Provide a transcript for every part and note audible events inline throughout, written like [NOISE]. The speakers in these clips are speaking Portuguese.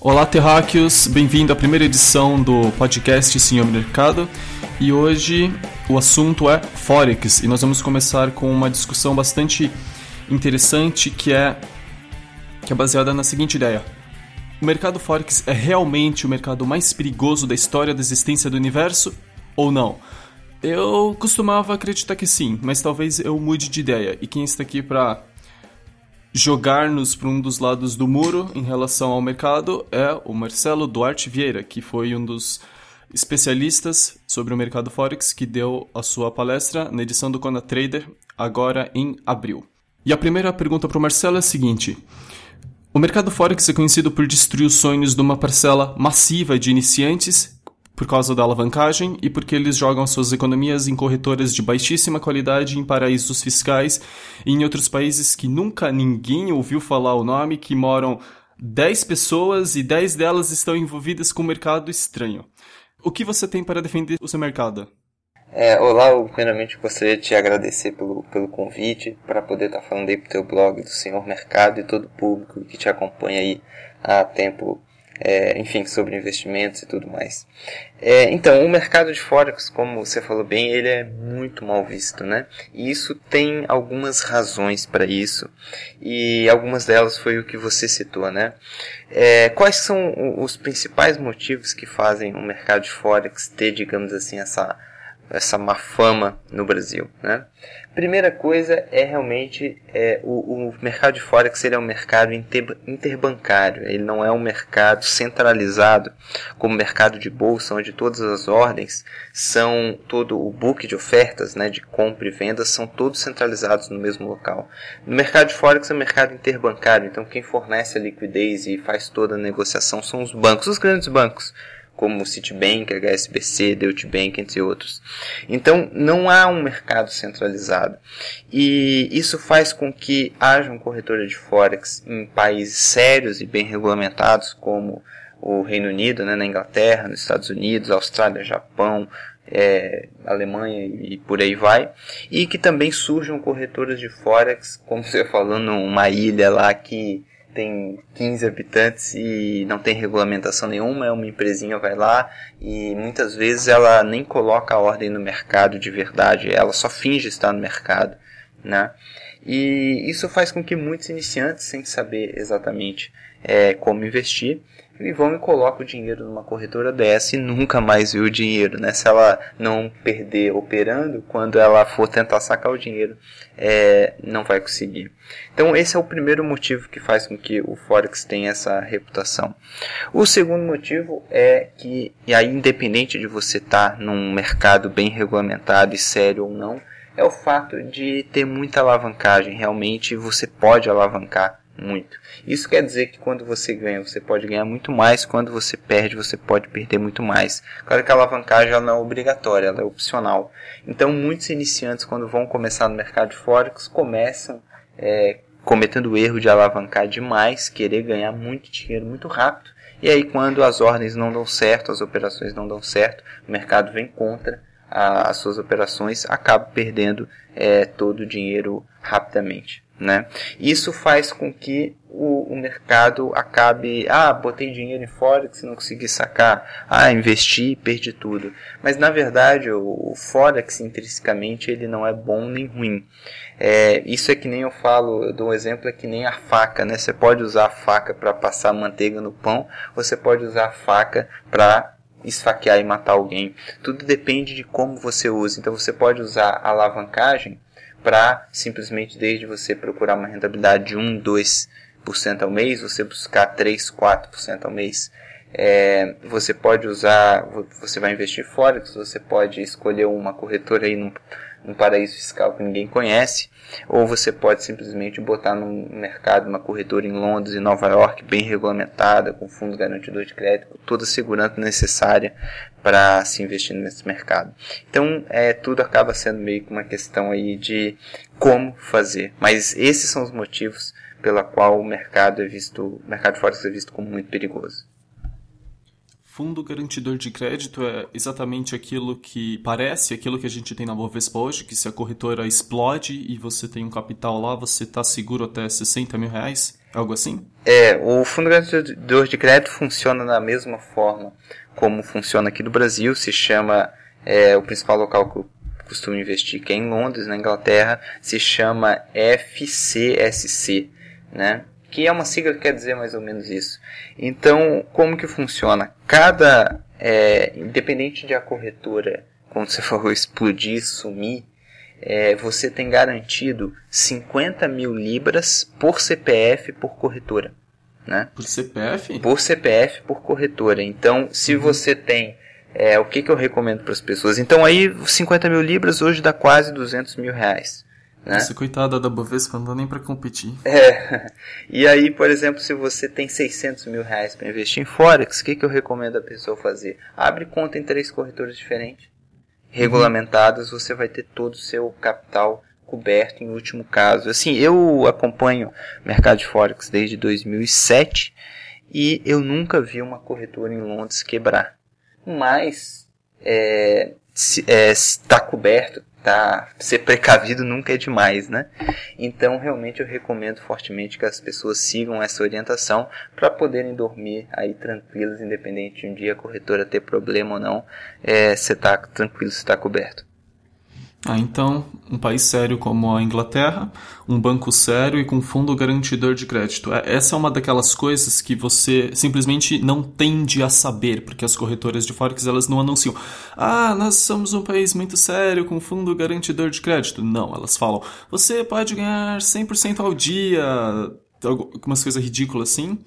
Olá, terráqueos! Bem-vindo à primeira edição do podcast Senhor Mercado. E hoje o assunto é Forex e nós vamos começar com uma discussão bastante interessante que é, que é baseada na seguinte ideia. O mercado Forex é realmente o mercado mais perigoso da história da existência do universo ou não? Eu costumava acreditar que sim, mas talvez eu mude de ideia. E quem está aqui para jogar-nos para um dos lados do muro em relação ao mercado é o Marcelo Duarte Vieira, que foi um dos especialistas sobre o mercado Forex que deu a sua palestra na edição do Kona Trader agora em abril. E a primeira pergunta para o Marcelo é a seguinte: O mercado Forex é conhecido por destruir os sonhos de uma parcela massiva de iniciantes por causa da alavancagem e porque eles jogam suas economias em corretoras de baixíssima qualidade em paraísos fiscais e em outros países que nunca ninguém ouviu falar o nome, que moram 10 pessoas e 10 delas estão envolvidas com um mercado estranho. O que você tem para defender o seu mercado? É, olá, eu primeiramente gostaria de te agradecer pelo, pelo convite para poder estar tá falando aí pro teu blog do Senhor Mercado e todo o público que te acompanha aí há tempo é, enfim, sobre investimentos e tudo mais. É, então, o mercado de Forex, como você falou bem, ele é muito mal visto, né? E isso tem algumas razões para isso, e algumas delas foi o que você citou, né? É, quais são os principais motivos que fazem o mercado de Forex ter, digamos assim, essa essa má fama no Brasil, né? Primeira coisa é realmente é, o, o, mercado de forex ele é um mercado inter, interbancário, ele não é um mercado centralizado como o mercado de bolsa, onde todas as ordens são todo o book de ofertas, né, de compra e venda são todos centralizados no mesmo local. No mercado de forex é um mercado interbancário, então quem fornece a liquidez e faz toda a negociação são os bancos, os grandes bancos como Citibank, HSBC, Deutsche Bank, entre outros. Então, não há um mercado centralizado. E isso faz com que haja um corretor de Forex em países sérios e bem regulamentados, como o Reino Unido, né, na Inglaterra, nos Estados Unidos, Austrália, Japão, é, Alemanha e por aí vai, e que também surjam corretoras de Forex, como você falou, numa ilha lá que tem 15 habitantes e não tem regulamentação nenhuma, é uma empresinha vai lá e muitas vezes ela nem coloca a ordem no mercado de verdade, ela só finge estar no mercado, né? E isso faz com que muitos iniciantes, sem saber exatamente é, como investir, e vão e colocam o dinheiro numa corretora dessa e nunca mais vê o dinheiro, né? Se ela não perder operando, quando ela for tentar sacar o dinheiro, é, não vai conseguir. Então esse é o primeiro motivo que faz com que o Forex tenha essa reputação. O segundo motivo é que, e aí independente de você estar tá num mercado bem regulamentado e sério ou não, é o fato de ter muita alavancagem. Realmente você pode alavancar muito. Isso quer dizer que quando você ganha, você pode ganhar muito mais, quando você perde, você pode perder muito mais. Claro que a alavancagem ela não é obrigatória, ela é opcional. Então, muitos iniciantes, quando vão começar no mercado de Forex, começam é, cometendo o erro de alavancar demais, querer ganhar muito dinheiro muito rápido. E aí, quando as ordens não dão certo, as operações não dão certo, o mercado vem contra a, as suas operações, acaba perdendo é, todo o dinheiro rapidamente. Né? Isso faz com que o, o, mercado acabe, ah, botei dinheiro em Forex e não consegui sacar, ah, investi e perdi tudo. Mas na verdade o, o, Forex intrinsecamente ele não é bom nem ruim. É, isso é que nem eu falo, eu dou um exemplo, é que nem a faca, né? Você pode usar a faca para passar manteiga no pão, você pode usar a faca para esfaquear e matar alguém. Tudo depende de como você usa. Então você pode usar a alavancagem para simplesmente desde você procurar uma rentabilidade de 1, 2% ao mês, você buscar 3, 4% ao mês. É, você pode usar, você vai investir Forex, você pode escolher uma corretora aí num, num paraíso fiscal que ninguém conhece, ou você pode simplesmente botar no mercado uma corretora em Londres e Nova York bem regulamentada, com fundos garantidor de crédito, toda a segurança necessária para se investir nesse mercado. Então, é, tudo acaba sendo meio que uma questão aí de como fazer. Mas esses são os motivos pela qual o mercado é visto, o mercado de forex é visto como muito perigoso. Fundo garantidor de crédito é exatamente aquilo que parece, aquilo que a gente tem na Bovespa hoje, que se a corretora explode e você tem um capital lá, você está seguro até 60 mil reais? Algo assim? É, o fundo garantidor de crédito funciona da mesma forma como funciona aqui no Brasil, se chama, é, o principal local que eu costumo investir, que é em Londres, na Inglaterra, se chama FCSC, né? Que é uma sigla que quer dizer mais ou menos isso. Então, como que funciona? Cada, é, independente de a corretora, como você falou, explodir, sumir, é, você tem garantido 50 mil libras por CPF por corretora. Né? Por CPF? Por CPF por corretora. Então, se uhum. você tem. É, o que, que eu recomendo para as pessoas? Então, aí, 50 mil libras hoje dá quase 200 mil reais. Né? Nossa, coitada da Bovespa, não dá nem para competir. É. [LAUGHS] E aí, por exemplo, se você tem 600 mil reais para investir em Forex, o que, que eu recomendo a pessoa fazer? Abre conta em três corretores diferentes regulamentadas, você vai ter todo o seu capital coberto em último caso. Assim, eu acompanho o mercado de Forex desde 2007 e eu nunca vi uma corretora em Londres quebrar. Mas é, está é, coberto, tá, ser precavido nunca é demais, né? Então, realmente eu recomendo fortemente que as pessoas sigam essa orientação para poderem dormir aí tranquilos, independente de um dia a corretora ter problema ou não, é, você tá tranquilo, você está coberto. Ah, então, um país sério como a Inglaterra, um banco sério e com fundo garantidor de crédito. É, essa é uma daquelas coisas que você simplesmente não tende a saber, porque as corretoras de Forex elas não anunciam. Ah, nós somos um país muito sério com fundo garantidor de crédito. Não, elas falam, você pode ganhar 100% ao dia, algumas coisas ridículas assim.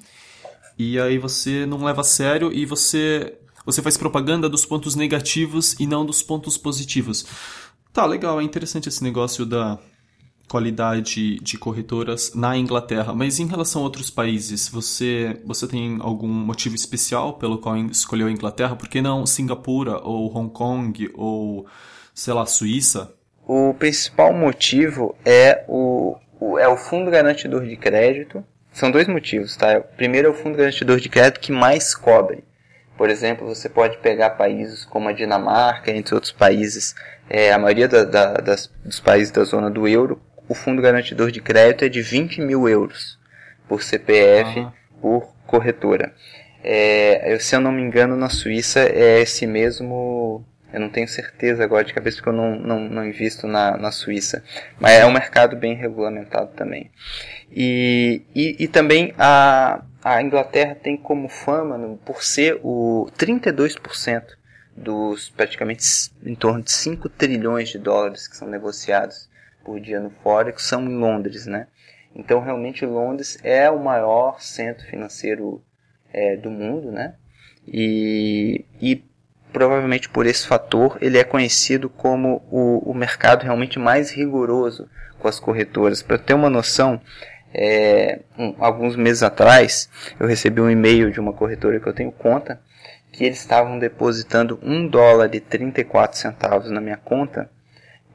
E aí você não leva a sério e você você faz propaganda dos pontos negativos e não dos pontos positivos. Tá, legal, é interessante esse negócio da qualidade de corretoras na Inglaterra, mas em relação a outros países, você, você tem algum motivo especial pelo qual escolheu a Inglaterra? Por que não Singapura ou Hong Kong ou, sei lá, Suíça? O principal motivo é o, o, é o fundo garantidor de crédito. São dois motivos, tá? O primeiro é o fundo garantidor de crédito que mais cobre. Por exemplo, você pode pegar países como a Dinamarca, entre outros países, é, a maioria da, da, das, dos países da zona do euro, o fundo garantidor de crédito é de 20 mil euros por CPF, uhum. por corretora. É, eu, se eu não me engano, na Suíça é esse mesmo. Eu não tenho certeza agora de cabeça porque eu não, não, não invisto na, na Suíça. Mas é um mercado bem regulamentado também. E, e, e também a, a Inglaterra tem como fama, por ser o 32% dos praticamente em torno de 5 trilhões de dólares que são negociados por dia no Forex, são em Londres, né? Então, realmente, Londres é o maior centro financeiro é, do mundo, né? E, e provavelmente por esse fator ele é conhecido como o, o mercado realmente mais rigoroso com as corretoras. Para ter uma noção, é, um, alguns meses atrás, eu recebi um e-mail de uma corretora que eu tenho conta, que eles estavam depositando 1 dólar e 34 centavos na minha conta,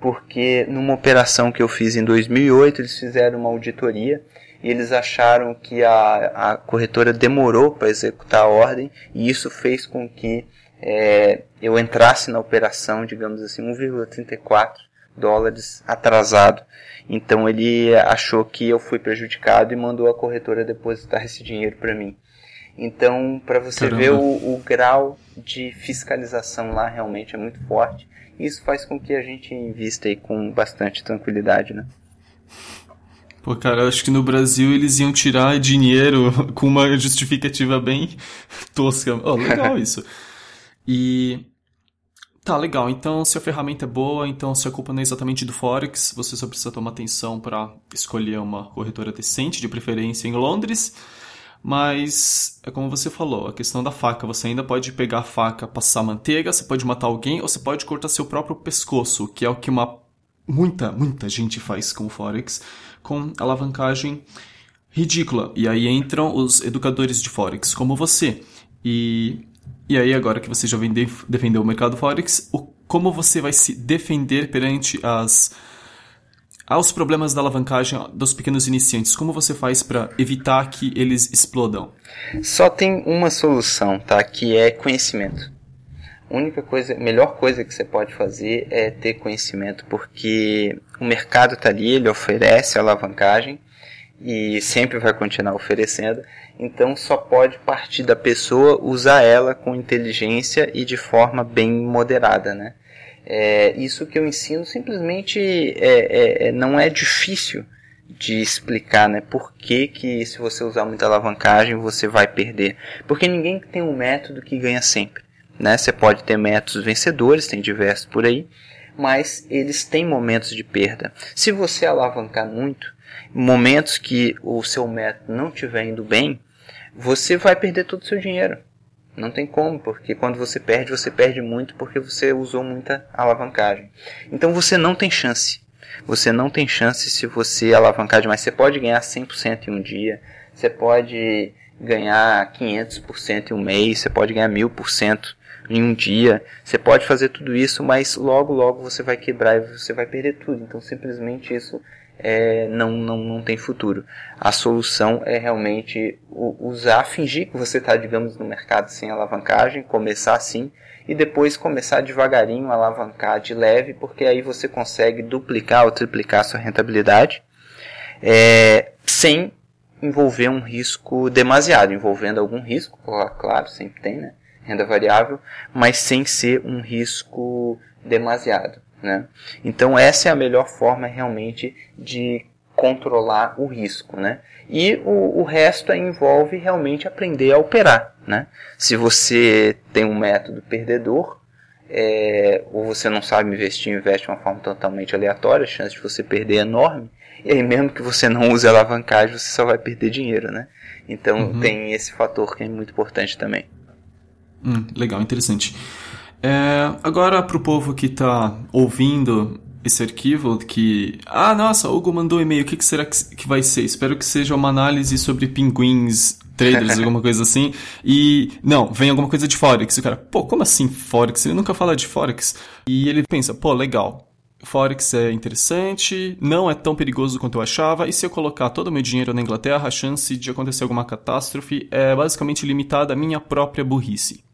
porque numa operação que eu fiz em 2008, eles fizeram uma auditoria e eles acharam que a, a corretora demorou para executar a ordem e isso fez com que é, eu entrasse na operação, digamos assim, 1,34 dólares atrasado. Então ele achou que eu fui prejudicado e mandou a corretora depositar esse dinheiro para mim. Então, para você Caramba. ver o, o, grau de fiscalização lá realmente é muito forte. Isso faz com que a gente invista aí com bastante tranquilidade, né? Pô, cara, eu acho que no Brasil eles iam tirar dinheiro [LAUGHS] com uma justificativa bem [LAUGHS] tosca. Oh, legal [LAUGHS] isso. E Tá, legal. Então, se a ferramenta é boa, então se a culpa não é exatamente do Forex, você só precisa tomar atenção para escolher uma corretora decente, de preferência em Londres. Mas é como você falou, a questão da faca. Você ainda pode pegar a faca, passar manteiga, você pode matar alguém ou você pode cortar seu próprio pescoço, que é o que uma muita, muita gente faz com o Forex, com alavancagem ridícula. E aí entram os educadores de Forex, como você. E e aí, agora que você já vem defender o mercado Forex, o, como você vai se defender perante as aos problemas da alavancagem dos pequenos iniciantes? Como você faz para evitar que eles explodam? Só tem uma solução, tá? Que é conhecimento. A única coisa, melhor coisa que você pode fazer é ter conhecimento, porque o mercado está ali, ele oferece alavancagem e sempre vai continuar oferecendo. Então só pode partir da pessoa usar ela com inteligência e de forma bem moderada, né? É, isso que eu ensino simplesmente é, é, é, não é difícil de explicar, né? Por que, que se você usar muita alavancagem você vai perder? Porque ninguém tem um método que ganha sempre, né? Você pode ter métodos vencedores, tem diversos por aí, mas eles têm momentos de perda. Se você alavancar muito, momentos que o seu método não estiver indo bem, você vai perder todo o seu dinheiro. Não tem como, porque quando você perde, você perde muito porque você usou muita alavancagem. Então você não tem chance. Você não tem chance se você alavancar demais. Você pode ganhar 100% em um dia, você pode ganhar 500% em um mês, você pode ganhar 1000% em um dia. Você pode fazer tudo isso, mas logo, logo você vai quebrar e você vai perder tudo. Então simplesmente isso é, não, não, não tem futuro. A solução é realmente usar, fingir que você está, digamos, no mercado sem alavancagem, começar assim, e depois começar devagarinho alavancar de leve, porque aí você consegue duplicar ou triplicar sua rentabilidade, é, sem envolver um risco demasiado, envolvendo algum risco, claro, sempre tem, né? Renda variável, mas sem ser um risco demasiado. Né? Então essa é a melhor forma realmente de controlar o risco, né? E o, o resto envolve realmente aprender a operar, né? Se você tem um método perdedor, é, ou você não sabe investir, investe de uma forma totalmente aleatória, a chance de você perder é enorme. E aí mesmo que você não use alavancagem, você só vai perder dinheiro, né? Então uhum. tem esse fator que é muito importante também. Hum, legal, interessante. É, agora, para o povo que está ouvindo esse arquivo, que. Ah, nossa, Hugo mandou um e-mail, o que, que será que, que vai ser? Espero que seja uma análise sobre pinguins, traders, [LAUGHS] alguma coisa assim. E. Não, vem alguma coisa de Forex. E o cara, pô, como assim Forex? Ele nunca fala de Forex. E ele pensa, pô, legal. Forex é interessante, não é tão perigoso quanto eu achava, e se eu colocar todo o meu dinheiro na Inglaterra, a chance de acontecer alguma catástrofe é basicamente limitada à minha própria burrice.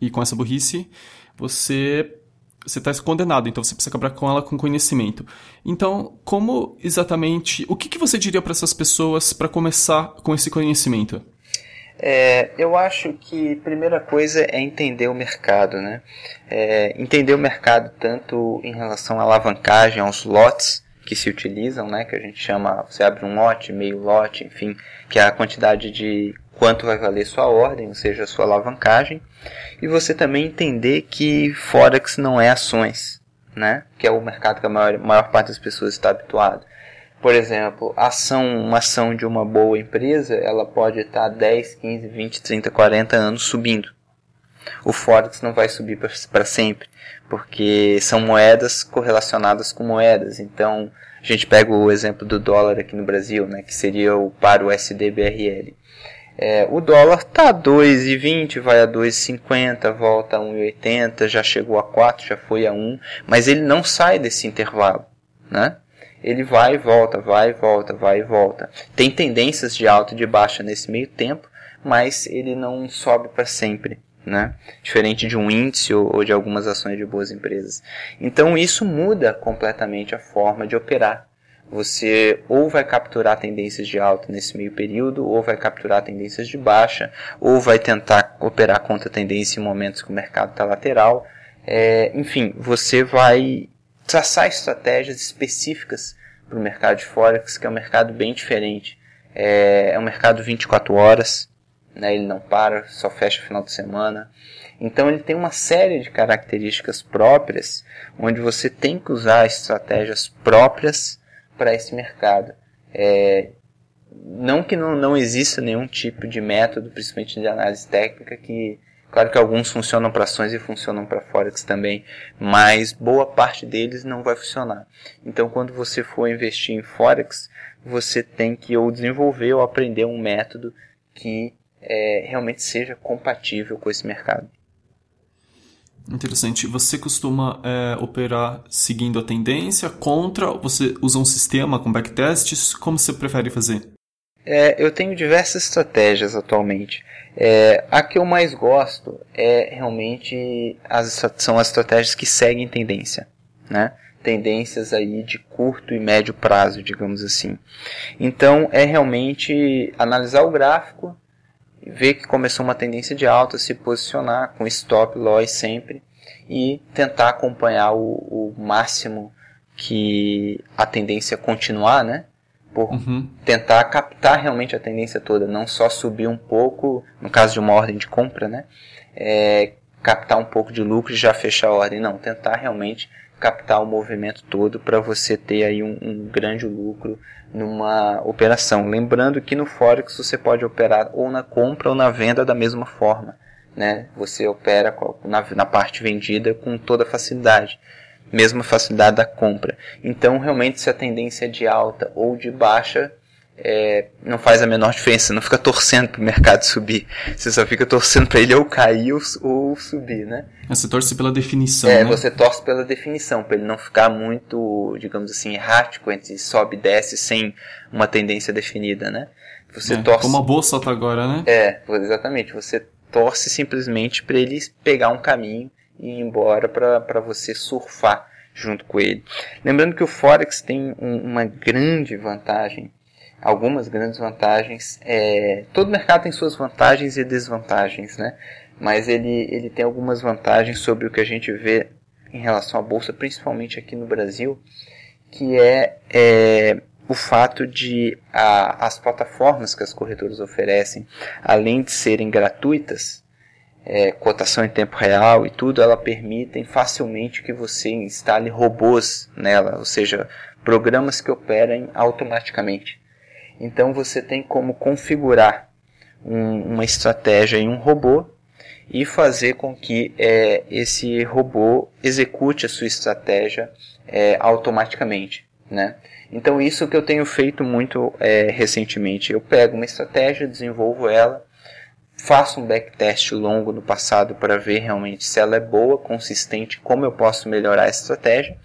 E com essa burrice, você você está condenado, então você precisa acabar com ela com conhecimento. Então, como exatamente, o que, que você diria para essas pessoas para começar com esse conhecimento? É, eu acho que primeira coisa é entender o mercado, né? É, entender o mercado tanto em relação à alavancagem, aos lotes que se utilizam, né? Que a gente chama, você abre um lote, meio lote, enfim, que é a quantidade de quanto vai valer sua ordem, ou seja, sua alavancagem, e você também entender que Forex não é ações, né? que é o mercado que a maior, maior parte das pessoas está habituado. Por exemplo, ação, uma ação de uma boa empresa, ela pode estar 10, 15, 20, 30, 40 anos subindo. O Forex não vai subir para sempre, porque são moedas correlacionadas com moedas. Então, a gente pega o exemplo do dólar aqui no Brasil, né, que seria o par USD-BRL. É, o dólar tá 2,20, vai a 2,50, volta a 1,80, já chegou a 4, já foi a 1, mas ele não sai desse intervalo, né? Ele vai e volta, vai e volta, vai e volta. Tem tendências de alta e de baixa nesse meio tempo, mas ele não sobe para sempre. Né? Diferente de um índice ou, ou de algumas ações de boas empresas. Então isso muda completamente a forma de operar você ou vai capturar tendências de alta nesse meio período, ou vai capturar tendências de baixa, ou vai tentar operar contra tendência em momentos que o mercado está lateral. É, enfim, você vai traçar estratégias específicas para o mercado de Forex, que é um mercado bem diferente. É, é um mercado 24 horas, né, ele não para, só fecha final de semana. Então ele tem uma série de características próprias, onde você tem que usar estratégias próprias para esse mercado. É, não que não, não exista nenhum tipo de método, principalmente de análise técnica, que claro que alguns funcionam para ações e funcionam para forex também, mas boa parte deles não vai funcionar. Então, quando você for investir em forex, você tem que ou desenvolver ou aprender um método que é, realmente seja compatível com esse mercado. Interessante. Você costuma é, operar seguindo a tendência, contra? Você usa um sistema com backtests? Como você prefere fazer? É, eu tenho diversas estratégias atualmente. É, a que eu mais gosto é realmente as, são as estratégias que seguem tendência. Né? tendências aí de curto e médio prazo, digamos assim. Então é realmente analisar o gráfico, ver que começou uma tendência de alta, se posicionar com stop loss sempre e tentar acompanhar o, o máximo que a tendência continuar, né? Por uhum. tentar captar realmente a tendência toda, não só subir um pouco, no caso de uma ordem de compra, né? É, captar um pouco de lucro e já fechar a ordem, não, tentar realmente captar o movimento todo para você ter aí um, um, grande lucro numa operação. Lembrando que no Forex você pode operar ou na compra ou na venda da mesma forma. Né? Você opera na, na parte vendida com toda facilidade. Mesma facilidade da compra. Então, realmente, se a tendência é de alta ou de baixa, é, não faz a menor diferença. Você não fica torcendo para o mercado subir. Você só fica torcendo para ele ou cair ou, ou, subir, né? Você torce pela definição. É, né? você torce pela definição, para ele não ficar muito, digamos assim, errático entre sobe e desce sem uma tendência definida, né? Você é, torce. Como a bolsa tá agora, né? É, exatamente. Você torce simplesmente para ele pegar um caminho e ir embora para você surfar junto com ele. Lembrando que o Forex tem um, uma grande vantagem algumas grandes vantagens. É, todo mercado tem suas vantagens e desvantagens, né? Mas ele, ele tem algumas vantagens sobre o que a gente vê em relação à bolsa, principalmente aqui no Brasil, que é, é o fato de a, as plataformas que as corretoras oferecem, além de serem gratuitas, é, cotação em tempo real e tudo, ela permitem facilmente que você instale robôs nela, ou seja, programas que operem automaticamente. Então você tem como configurar um, uma estratégia em um robô e fazer com que é, esse robô execute a sua estratégia é, automaticamente. Né? Então isso que eu tenho feito muito é, recentemente. Eu pego uma estratégia, desenvolvo ela, faço um backtest longo no passado para ver realmente se ela é boa, consistente, como eu posso melhorar a estratégia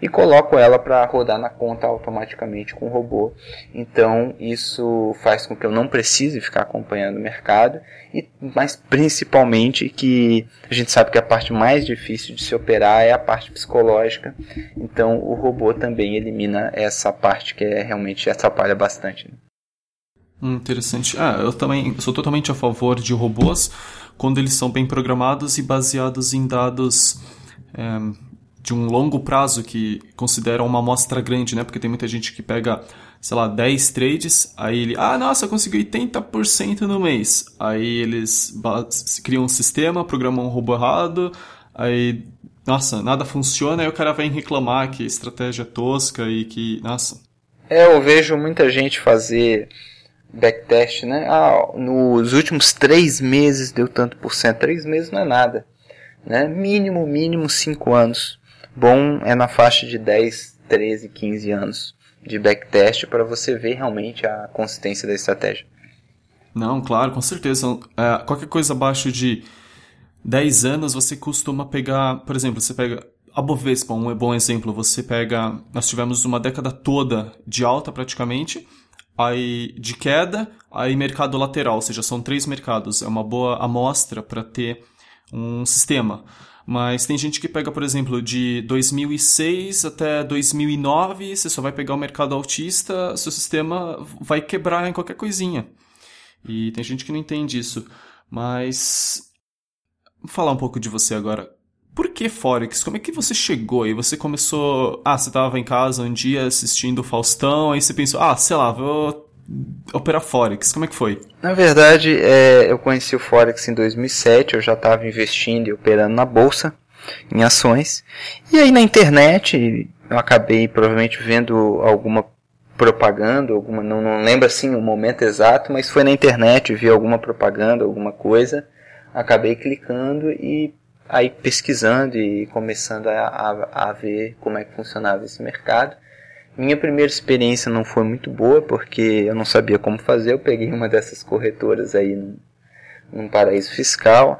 e coloco ela para rodar na conta automaticamente com o robô. Então isso faz com que eu não precise ficar acompanhando o mercado, e, mas principalmente que a gente sabe que a parte mais difícil de se operar é a parte psicológica. Então o robô também elimina essa parte que é, realmente atrapalha bastante. Né? Hum, interessante. Ah, eu também sou totalmente a favor de robôs quando eles são bem programados e baseados em dados é, de um longo prazo que considera uma amostra grande, né? Porque tem muita gente que pega, sei lá, 10 trades, aí ele, ah, nossa, conseguiu 80% no mês. Aí eles criam um sistema, programam um robô errado, aí, nossa, nada funciona, aí o cara vem reclamar que estratégia tosca e que, nossa. É, eu vejo muita gente fazer backtest, né? Ah, nos últimos três meses deu tanto por cento. Três meses não é nada. Né? Mínimo, mínimo cinco anos bom é na faixa de 10, 13, 15 anos de backtest para você ver realmente a consistência da estratégia. Não, claro, com certeza. É, qualquer coisa abaixo de 10 anos você costuma pegar, por exemplo, você pega a Bovespa, um bom exemplo, você pega, nós tivemos uma década toda de alta praticamente, aí de queda, aí mercado lateral, ou seja, são três mercados, é uma boa amostra para ter um sistema. Mas tem gente que pega, por exemplo, de 2006 até 2009, você só vai pegar o mercado autista, seu sistema vai quebrar em qualquer coisinha. E tem gente que não entende isso. Mas. Vou falar um pouco de você agora. Por que Forex? Como é que você chegou aí? Você começou. Ah, você estava em casa um dia assistindo o Faustão, aí você pensou, ah, sei lá, vou operar Forex? Como é que foi? Na verdade, é, eu conheci o Forex em 2007, eu já estava investindo e operando na bolsa, em ações. E aí na internet, eu acabei provavelmente vendo alguma propaganda, alguma, não, não lembro assim o momento exato, mas foi na internet, vi alguma propaganda, alguma coisa, acabei clicando e aí pesquisando e começando a, a, a ver como é que funcionava esse mercado. Minha primeira experiência não foi muito boa porque eu não sabia como fazer. Eu peguei uma dessas corretoras aí num, num paraíso fiscal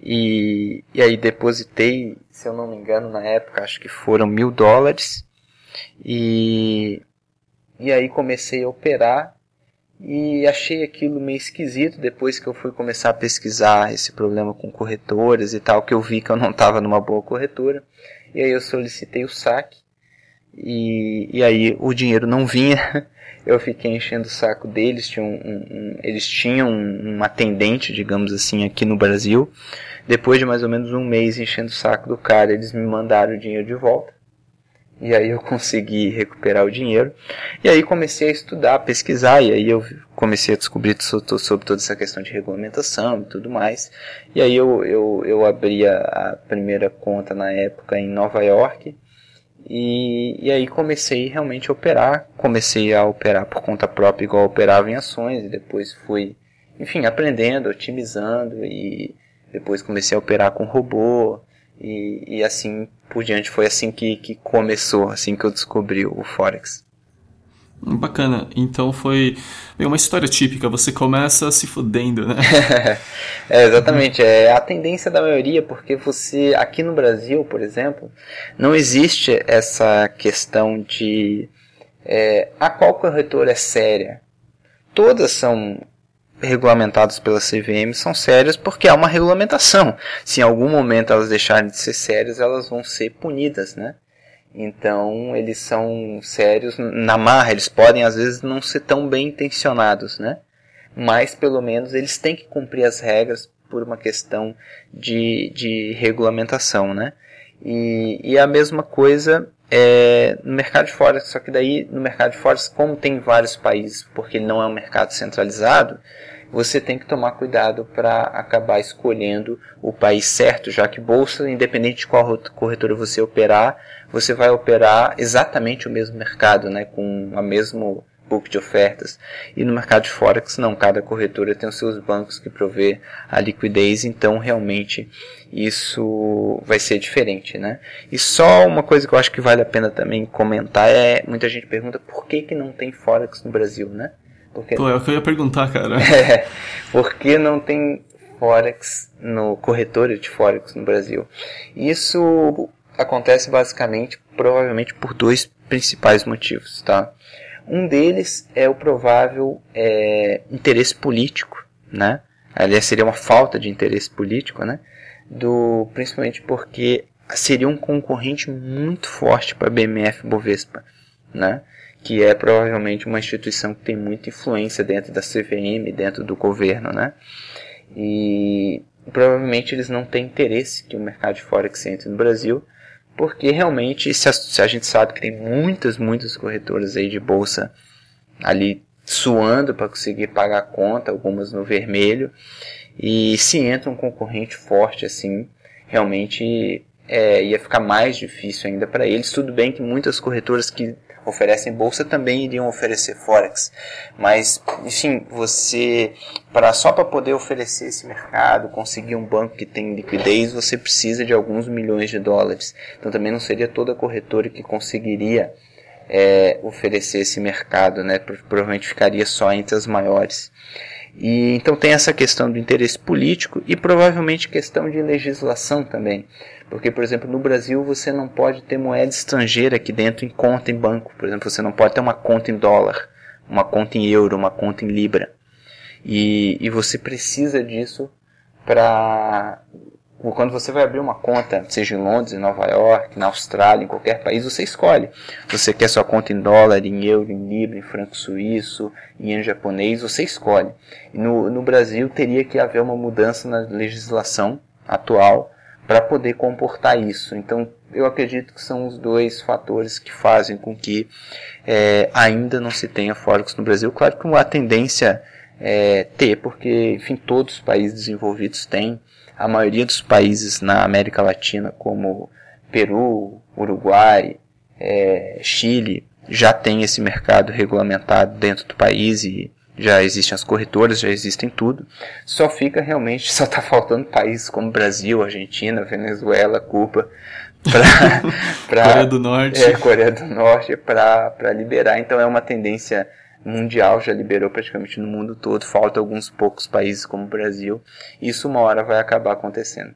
e, e aí depositei, se eu não me engano, na época acho que foram mil dólares e, e aí comecei a operar e achei aquilo meio esquisito depois que eu fui começar a pesquisar esse problema com corretoras e tal, que eu vi que eu não estava numa boa corretora. E aí eu solicitei o saque e, e aí o dinheiro não vinha. [LAUGHS] Eu fiquei enchendo o saco deles. Tinham um, um, eles tinham uma atendente, digamos assim, aqui no Brasil. Depois de mais ou menos um mês enchendo o saco do cara, eles me mandaram o dinheiro de volta. E aí eu [LAUGHS] consegui recuperar o dinheiro. E aí comecei a estudar, a pesquisar, e aí eu comecei a descobrir sobre toda essa questão de regulamentação e tudo mais. E aí eu, eu, eu abri a primeira conta na época em Nova York. E, e aí comecei realmente a operar. Comecei a operar por conta própria, igual operava em ações, e depois fui, enfim, aprendendo, otimizando, e depois comecei a operar com robô. E, e assim por diante. Foi assim que, que começou, assim que eu descobri o Forex. Bacana. Então foi uma história típica. Você começa se fudendo, né? [LAUGHS] é, exatamente. É a tendência da maioria, porque você, aqui no Brasil, por exemplo, não existe essa questão de é, a qual corretora é séria. Todas são regulamentados pela CVM são sérias porque há uma regulamentação. Se em algum momento elas deixarem de ser sérias, elas vão ser punidas, né? Então, eles são sérios na marra, eles podem às vezes não ser tão bem intencionados, né? Mas pelo menos eles têm que cumprir as regras por uma questão de, de regulamentação, né? E, e a mesma coisa é, no mercado de Forex, só que daí no mercado de Forex, como tem vários países, porque ele não é um mercado centralizado, você tem que tomar cuidado para acabar escolhendo o país certo, já que bolsa, independente de qual corretora você operar, você vai operar exatamente o mesmo mercado, né, com a mesmo book de ofertas. E no mercado de forex não, cada corretora tem os seus bancos que provê a liquidez, então realmente isso vai ser diferente, né? E só uma coisa que eu acho que vale a pena também comentar é muita gente pergunta por que que não tem forex no Brasil, né? Porque... Pô, é o que eu ia perguntar, cara. [LAUGHS] É, por que não tem Forex no corretor de Forex no Brasil? Isso acontece basicamente, provavelmente por dois principais motivos, tá? Um deles é o provável é, interesse político, né? Aliás, seria uma falta de interesse político, né? Do, principalmente porque seria um concorrente muito forte para a BMF Bovespa, né? Que é provavelmente uma instituição que tem muita influência dentro da CVM, dentro do governo, né? E provavelmente eles não têm interesse que o mercado de forex entre no Brasil, porque realmente se a, se a gente sabe que tem muitas, muitas corretoras aí de bolsa ali suando para conseguir pagar a conta, algumas no vermelho, e se entra um concorrente forte assim, realmente é, ia ficar mais difícil ainda para eles. Tudo bem que muitas corretoras que oferecem bolsa também iriam oferecer forex, mas enfim, você para só para poder oferecer esse mercado, conseguir um banco que tem liquidez, você precisa de alguns milhões de dólares. Então também não seria toda corretora que conseguiria é, oferecer esse mercado, né? Provavelmente ficaria só entre as maiores. E então tem essa questão do interesse político e provavelmente questão de legislação também. Porque, por exemplo, no Brasil você não pode ter moeda estrangeira aqui dentro em conta em banco. Por exemplo, você não pode ter uma conta em dólar, uma conta em euro, uma conta em libra. E, e você precisa disso para quando você vai abrir uma conta, seja em Londres, em Nova York, na Austrália, em qualquer país, você escolhe. Você quer sua conta em dólar, em euro, em libra, em franco suíço, em yen japonês, você escolhe. No, no Brasil teria que haver uma mudança na legislação atual para poder comportar isso. Então, eu acredito que são os dois fatores que fazem com que é, ainda não se tenha Forex no Brasil. Claro que a tendência é ter, porque, enfim, todos os países desenvolvidos têm a maioria dos países na América Latina, como Peru, Uruguai, é, Chile, já tem esse mercado regulamentado dentro do país e já existem as corretoras, já existem tudo. Só fica realmente, [LAUGHS] só está faltando países como Brasil, Argentina, Venezuela, Cuba, para [LAUGHS] Coreia do Norte, é, Coreia do Norte para liberar. Então é uma tendência mundial já liberou praticamente no mundo todo, falta alguns poucos países como o Brasil. Isso uma hora vai acabar acontecendo.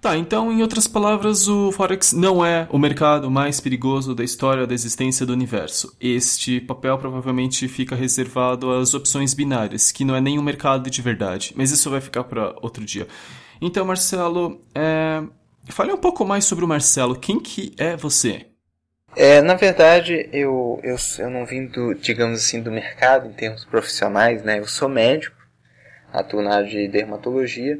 Tá, então, em outras palavras, o Forex não é o mercado mais perigoso da história da existência do universo. Este papel provavelmente fica reservado às opções binárias, que não é nem um mercado de verdade, mas isso vai ficar para outro dia. Então, Marcelo, é... fale um pouco mais sobre o Marcelo. Quem que é você? É, na verdade, eu, eu, eu não vim do, digamos assim, do mercado em termos profissionais, né? Eu sou médico, atuo na área de dermatologia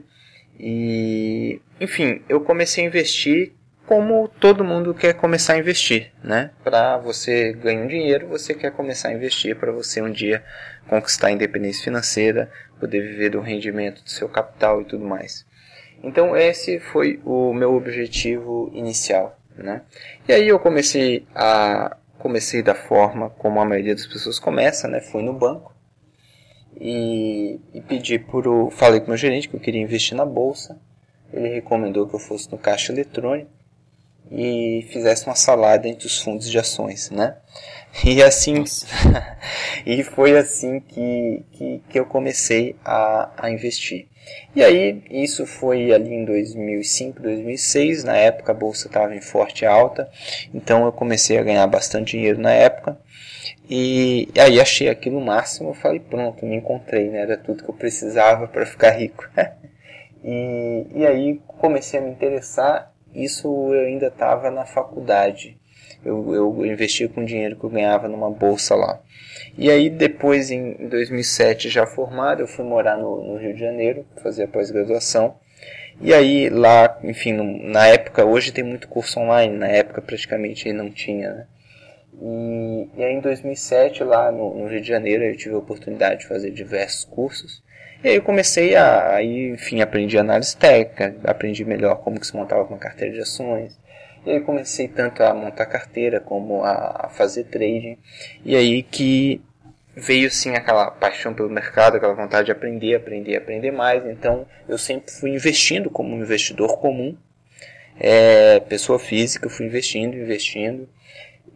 e, enfim, eu comecei a investir como todo mundo quer começar a investir, né? Para você ganhar um dinheiro, você quer começar a investir para você um dia conquistar a independência financeira, poder viver do rendimento do seu capital e tudo mais. Então esse foi o meu objetivo inicial, né? E aí eu comecei a comecei da forma como a maioria das pessoas começa, né? Fui no banco e, e pedi por o, falei com o meu gerente que eu queria investir na bolsa. Ele recomendou que eu fosse no caixa eletrônico e fizesse uma salada entre os fundos de ações, né? [LAUGHS] E assim, [LAUGHS] e foi assim que, que, que eu comecei a, a investir. E aí, isso foi ali em 2005, 2006, na época a bolsa estava em forte alta, então eu comecei a ganhar bastante dinheiro na época. E aí achei aquilo máximo, falei, pronto, me encontrei, né? Era tudo que eu precisava para ficar rico. [LAUGHS] e, e aí comecei a me interessar, isso eu ainda estava na faculdade eu, eu investi com o dinheiro que eu ganhava numa bolsa lá. E aí depois, em 2007, já formado, eu fui morar no, no Rio de Janeiro, fazer a pós-graduação. E aí lá, enfim, no, na época, hoje tem muito curso online, na época praticamente não tinha, né? E, e aí em 2007, lá no, no, Rio de Janeiro, eu tive a oportunidade de fazer diversos cursos. E aí eu comecei a, aí, enfim, aprendi análise técnica, aprendi melhor como que se montava uma carteira de ações, e aí comecei tanto a montar carteira como a fazer trading. E aí que veio sim aquela paixão pelo mercado, aquela vontade de aprender, aprender, aprender mais. Então eu sempre fui investindo como um investidor comum, é, pessoa física, fui investindo, investindo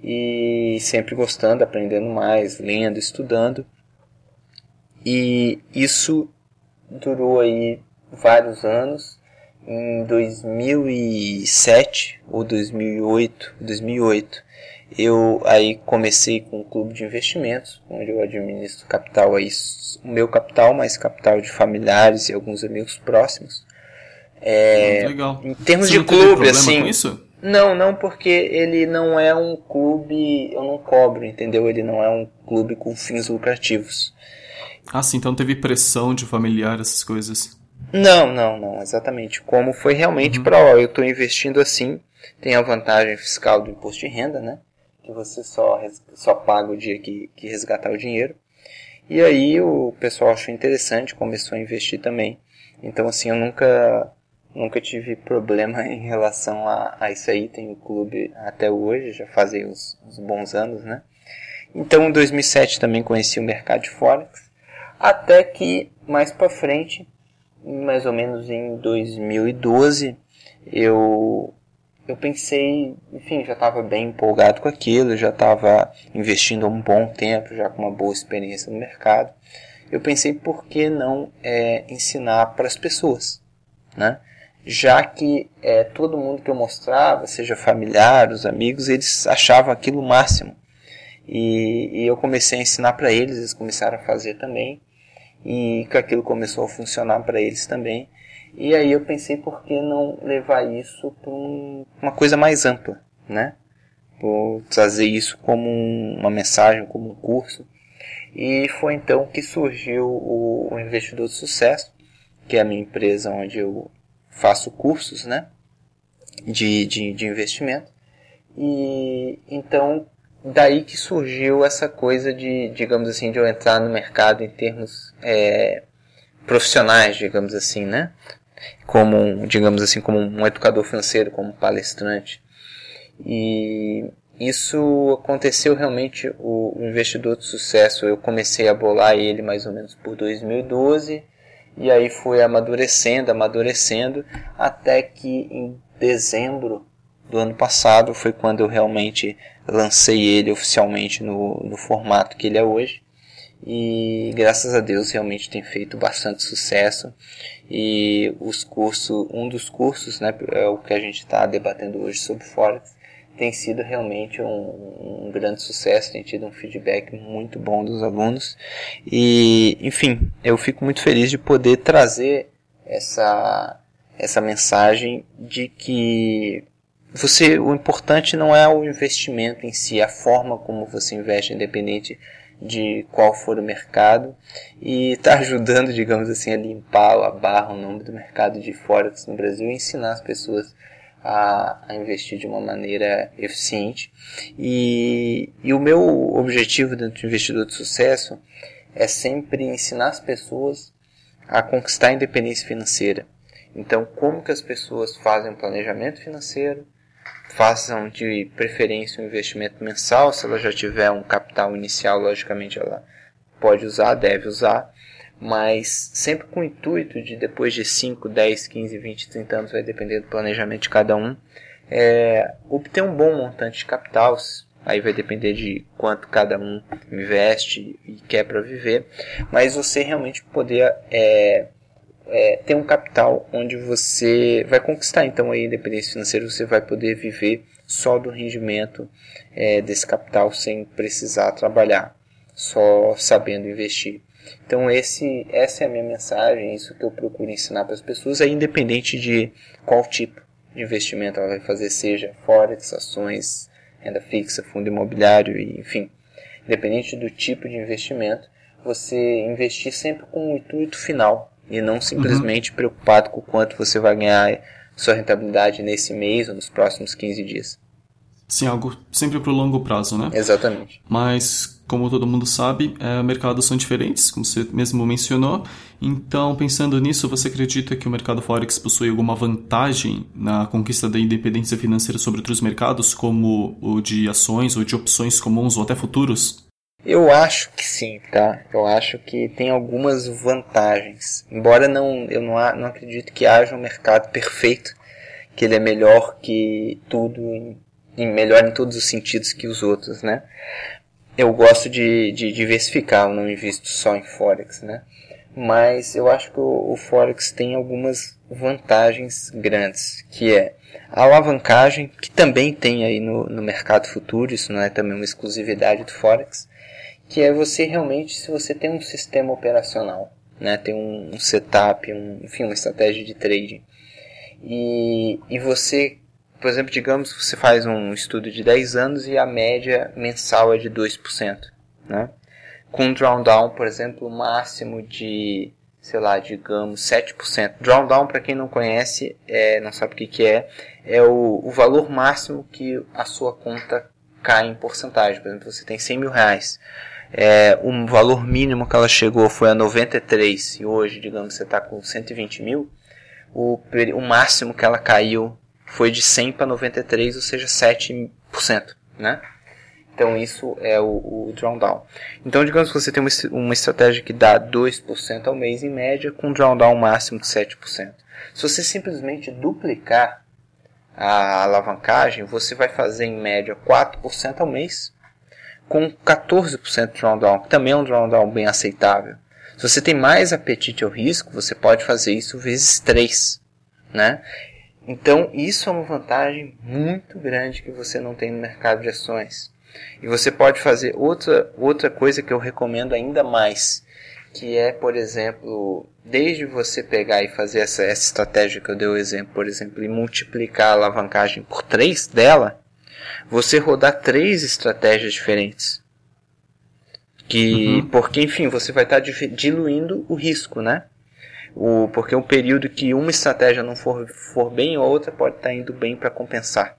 e sempre gostando, aprendendo mais, lendo, estudando. E isso durou aí vários anos em 2007 ou 2008, 2008, eu aí comecei com um clube de investimentos, onde eu administro capital aí, o meu capital, mais capital de familiares e alguns amigos próximos. É, Legal. Em termos Você de clube, assim. Não, não, porque ele não é um clube, eu não cobro, entendeu? Ele não é um clube com fins lucrativos. Ah, sim, então teve pressão de familiar, essas coisas. Não, não, não, exatamente. Como foi realmente uhum. para, ó, eu estou investindo assim, tem a vantagem fiscal do imposto de renda, né? Que você só, só paga o dia que, que resgatar o dinheiro. E aí o pessoal achou interessante, começou a investir também. Então, assim, eu nunca, nunca tive problema [LAUGHS] em relação a, a isso aí. Tenho o clube até hoje, já fazem uns, uns bons anos, né? Então, em 2007 também conheci o mercado de Forex. Até que, mais para frente, mais ou menos em 2012, eu eu pensei, enfim, já estava bem empolgado com aquilo, já estava investindo há um bom tempo, já com uma boa experiência no mercado. Eu pensei por que não é, ensinar para as pessoas, né? Já que é, todo mundo que eu mostrava, seja familiar, os amigos, eles achavam aquilo o máximo. E, e eu comecei a ensinar para eles, eles começaram a fazer também e que aquilo começou a funcionar para eles também. E aí eu pensei por que não levar isso para um, uma coisa mais ampla, né? Vou trazer isso como uma mensagem, como um curso. E foi então que surgiu o, o Investidor de Sucesso, que é a minha empresa onde eu faço cursos, né? De, de, de investimento. E então daí que surgiu essa coisa de, digamos assim, de eu entrar no mercado em termos é, profissionais, digamos assim, né? Como, digamos assim, como um educador financeiro, como palestrante. E isso aconteceu realmente, o, o investidor de sucesso, eu comecei a bolar ele mais ou menos por 2012, e aí foi amadurecendo, amadurecendo, até que em dezembro do ano passado foi quando eu realmente lancei ele oficialmente no, no formato que ele é hoje. E graças a Deus realmente tem feito bastante sucesso. E os cursos, um dos cursos, né, é o que a gente está debatendo hoje sobre Forex, tem sido realmente um, um, grande sucesso, tem tido um feedback muito bom dos alunos. E, enfim, eu fico muito feliz de poder trazer essa, essa mensagem de que você, o importante não é o investimento em si, a forma como você investe, independente de qual for o mercado, e está ajudando, [LAUGHS] digamos assim, a limpar a barra, o nome do mercado de Forex no Brasil e ensinar as pessoas a, a, investir de uma maneira eficiente. E, e o meu objetivo dentro do investidor de sucesso é sempre ensinar as pessoas a conquistar a independência financeira. Então, como que as pessoas fazem um planejamento financeiro, façam de preferência um investimento mensal, se ela já tiver um capital inicial, logicamente ela pode usar, deve usar, mas sempre com o intuito de depois de 5, 10, 15, 20, 30 anos, vai depender do planejamento de cada um, é, obter um bom montante de capital, aí vai depender de quanto cada um investe e quer para viver, mas você realmente poder é, é, ter um capital onde você vai conquistar então a independência financeira, você vai poder viver só do rendimento é, desse capital sem precisar trabalhar, só sabendo investir. Então esse, essa é a minha mensagem, isso que eu procuro ensinar para as pessoas, é independente de qual tipo de investimento ela vai fazer, seja forex, ações, renda fixa, fundo imobiliário, enfim, independente do tipo de investimento, você investir sempre com o intuito final e não simplesmente uhum. preocupado com o quanto você vai ganhar sua rentabilidade nesse mês ou nos próximos 15 dias. Sim, algo sempre para o longo prazo, né? Exatamente. Mas, como todo mundo sabe, é, mercados são diferentes, como você mesmo mencionou. Então, pensando nisso, você acredita que o mercado Forex possui alguma vantagem na conquista da independência financeira sobre outros mercados, como o de ações ou de opções comuns ou até futuros? Eu acho que sim, tá? Eu acho que tem algumas vantagens. Embora não, eu não, não acredito que haja um mercado perfeito, que ele é melhor que tudo, em, melhor em todos os sentidos que os outros, né? Eu gosto de, de diversificar, eu não invisto só em Forex, né? Mas eu acho que o, o Forex tem algumas vantagens grandes, que é a alavancagem, que também tem aí no, no mercado futuro, isso não é também uma exclusividade do Forex, que é você realmente, se você tem um sistema operacional, né, tem um, setup, um, enfim, uma estratégia de trading, e, e você, por exemplo, digamos que você faz um estudo de 10 anos e a média mensal é de 2%, né? Com drawdown, por exemplo, máximo de, sei lá, digamos 7%. Drawdown, para quem não conhece, é, não sabe o que, que é, é o, o valor máximo que a sua conta cai em porcentagem. Por exemplo, você tem 100 mil reais é, o valor mínimo que ela chegou foi a 93 e hoje, digamos, você está com 120 mil, o, o máximo que ela caiu foi de 100 para 93, ou seja, 7%. Né? Então isso é o, o drawdown. Então digamos que você tem uma, uma estratégia que dá 2% ao mês em média, com um drawdown máximo de 7%. Se você simplesmente duplicar a alavancagem, você vai fazer em média 4% ao mês, com 14% de drawdown, que também é um drawdown bem aceitável. Se você tem mais apetite ao risco, você pode fazer isso vezes 3, né? Então, isso é uma vantagem muito grande que você não tem no mercado de ações. E você pode fazer outra, outra coisa que eu recomendo ainda mais, que é, por exemplo, desde você pegar e fazer essa, essa estratégia que eu dei o exemplo, por exemplo, e multiplicar a alavancagem por 3 dela, você rodar três estratégias diferentes. Que, uhum. porque, enfim, você vai estar diluindo o risco, né? O, porque um período que uma estratégia não for, for bem, a outra pode estar indo bem para compensar.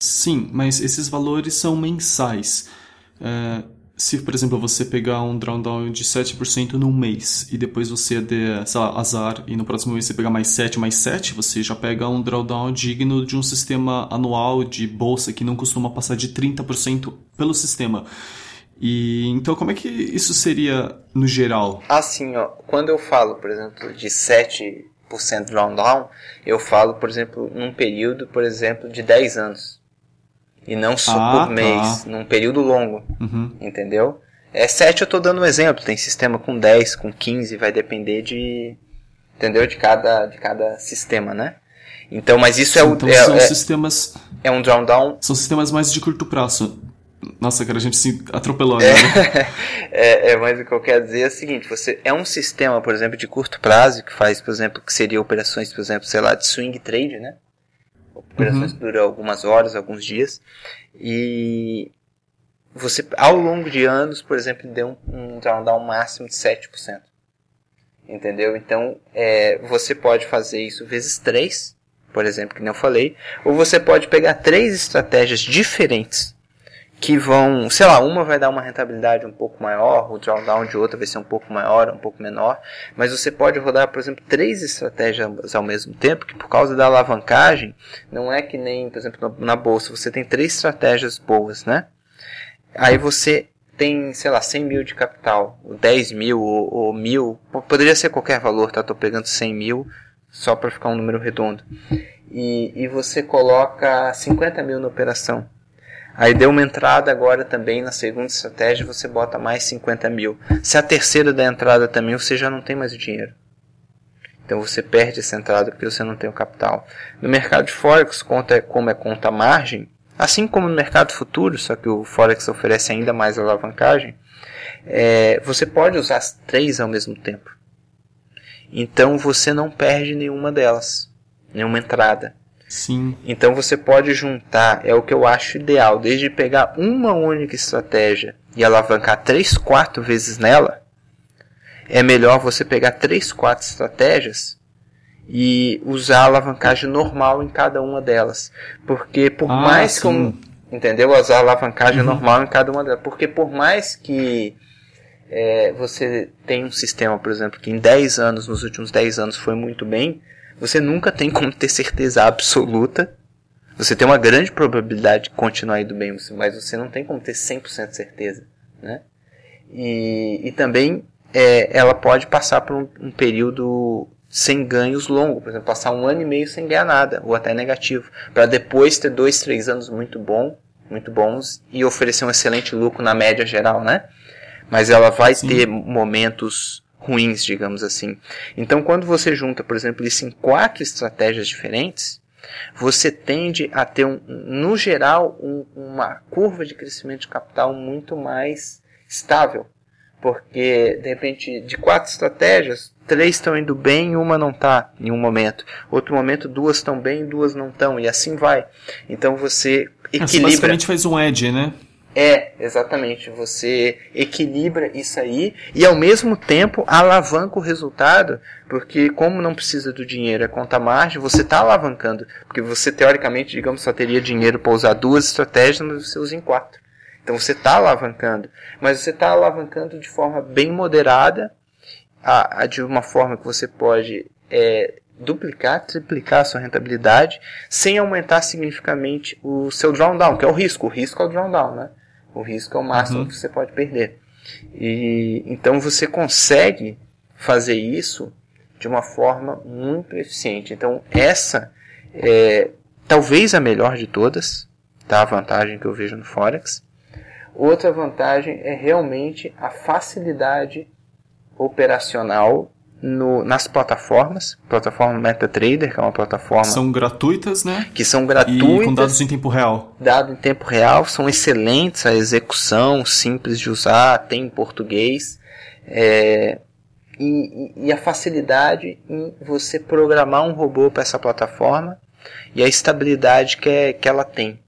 Sim, mas esses valores são mensais. É, se, por exemplo, você pegar um drawdown de 7% num mês e depois você der, sei lá, azar e no próximo mês você pegar mais 7, mais 7, você já pega um drawdown digno de um sistema anual de bolsa que não costuma passar de 30% pelo sistema. E então como é que isso seria no geral? Assim, ó, quando eu falo, por exemplo, de 7% drawdown, eu falo, por exemplo, num período, por exemplo, de 10 anos. E não só ah, por tá. mês, tá. num período longo. Uhum. Entendeu? É 7 eu estou dando um exemplo, tem sistema com 10, com 15, vai depender de. Entendeu? De cada, de cada sistema, né? Então, mas isso é é o. Então é, são é, sistemas. É um drawdown. São sistemas mais de curto prazo. Nossa, cara, a gente se atropelou é, né? [LAUGHS] é, é, mas o que eu quero dizer é o seguinte: você é um sistema, por exemplo, de curto prazo, que faz, por exemplo, que seria operações, por exemplo, sei lá, de swing trade, né? Operações uhum. que duram algumas horas, alguns dias. E você, ao longo de anos, por exemplo, deu um, um drawdown máximo de 7%. Entendeu? Então, é, você pode fazer isso vezes 3, por exemplo, que nem eu falei. Ou você pode pegar três estratégias diferentes que vão, sei lá, uma vai dar uma rentabilidade um pouco maior, o drawdown de outra vai ser um pouco maior, um pouco menor, mas você pode rodar, por exemplo, três estratégias ao mesmo tempo, que por causa da alavancagem, não é que nem, por exemplo, na bolsa, você tem três estratégias boas, né? Aí você tem, sei lá, 100 mil de capital, 10 mil ou, mil, poderia ser qualquer valor, tá? Tô pegando 100 mil só para ficar um número redondo. E, e você coloca 50 mil na operação. Aí deu uma entrada agora também na segunda estratégia, você bota mais 50 mil. Se a terceira da entrada também, você já não tem mais o dinheiro. Então você perde essa entrada porque você não tem o capital. No mercado de Forex, conta, como é conta margem, assim como no mercado futuro, só que o Forex oferece ainda mais alavancagem, é, você pode usar as três ao mesmo tempo. Então você não perde nenhuma delas, nenhuma entrada. Sim. Então você pode juntar, é o que eu acho ideal, desde pegar uma única estratégia e alavancar 3, 4 vezes nela, é melhor você pegar 3, 4 estratégias e usar a alavancagem normal em cada uma delas. Porque por ah, mais que um, entendeu? Usar a alavancagem uhum. normal em cada uma delas. Porque por mais que é, você tenha um sistema, por exemplo, que em 10 anos, nos últimos 10 anos foi muito bem, você nunca tem como ter certeza absoluta. Você tem uma grande probabilidade de continuar indo bem, mas você não tem como ter 100% de certeza, né? E, e também é, ela pode passar por um, um, período sem ganhos longo, por exemplo, passar um ano e meio sem ganhar nada, ou até negativo, para depois ter dois, três anos muito bom, muito bons e oferecer um excelente lucro na média geral, né? Mas ela vai Sim. ter momentos ruins, digamos assim. Então, quando você junta, por exemplo, isso em quatro estratégias diferentes, você tende a ter, um, no geral, um, uma curva de crescimento de capital muito mais estável. Porque, de repente, de quatro estratégias, três estão indo bem e uma não está em um momento. Outro momento, duas estão bem e duas não estão. E assim vai. Então você equilibra. Você basicamente faz um edge, né? É, exatamente. Você equilibra isso aí e ao mesmo tempo alavanca o resultado, porque como não precisa do dinheiro, é conta margem, você está alavancando. Porque você teoricamente, digamos, só teria dinheiro para usar duas estratégias, mas você usa em quatro. Então você está alavancando. Mas você está alavancando de forma bem moderada, a, a, de uma forma que você pode é, duplicar, triplicar a sua rentabilidade, sem aumentar significativamente o seu drawdown, que é o risco. O risco é o drawdown, né? O risco é o máximo uhum. que você pode perder. E então você consegue fazer isso de uma forma muito eficiente. Então essa é talvez a melhor de todas, tá? A vantagem que eu vejo no forex. Outra vantagem é realmente a facilidade operacional no, nas plataformas, plataforma MetaTrader, que é uma plataforma. São gratuitas, né? Que são gratuitas. E com dados em tempo real. Dados em tempo real, são excelentes, a execução, simples de usar, tem em português. É, e, e, a facilidade em você programar um robô para essa plataforma e a estabilidade que, é, que ela tem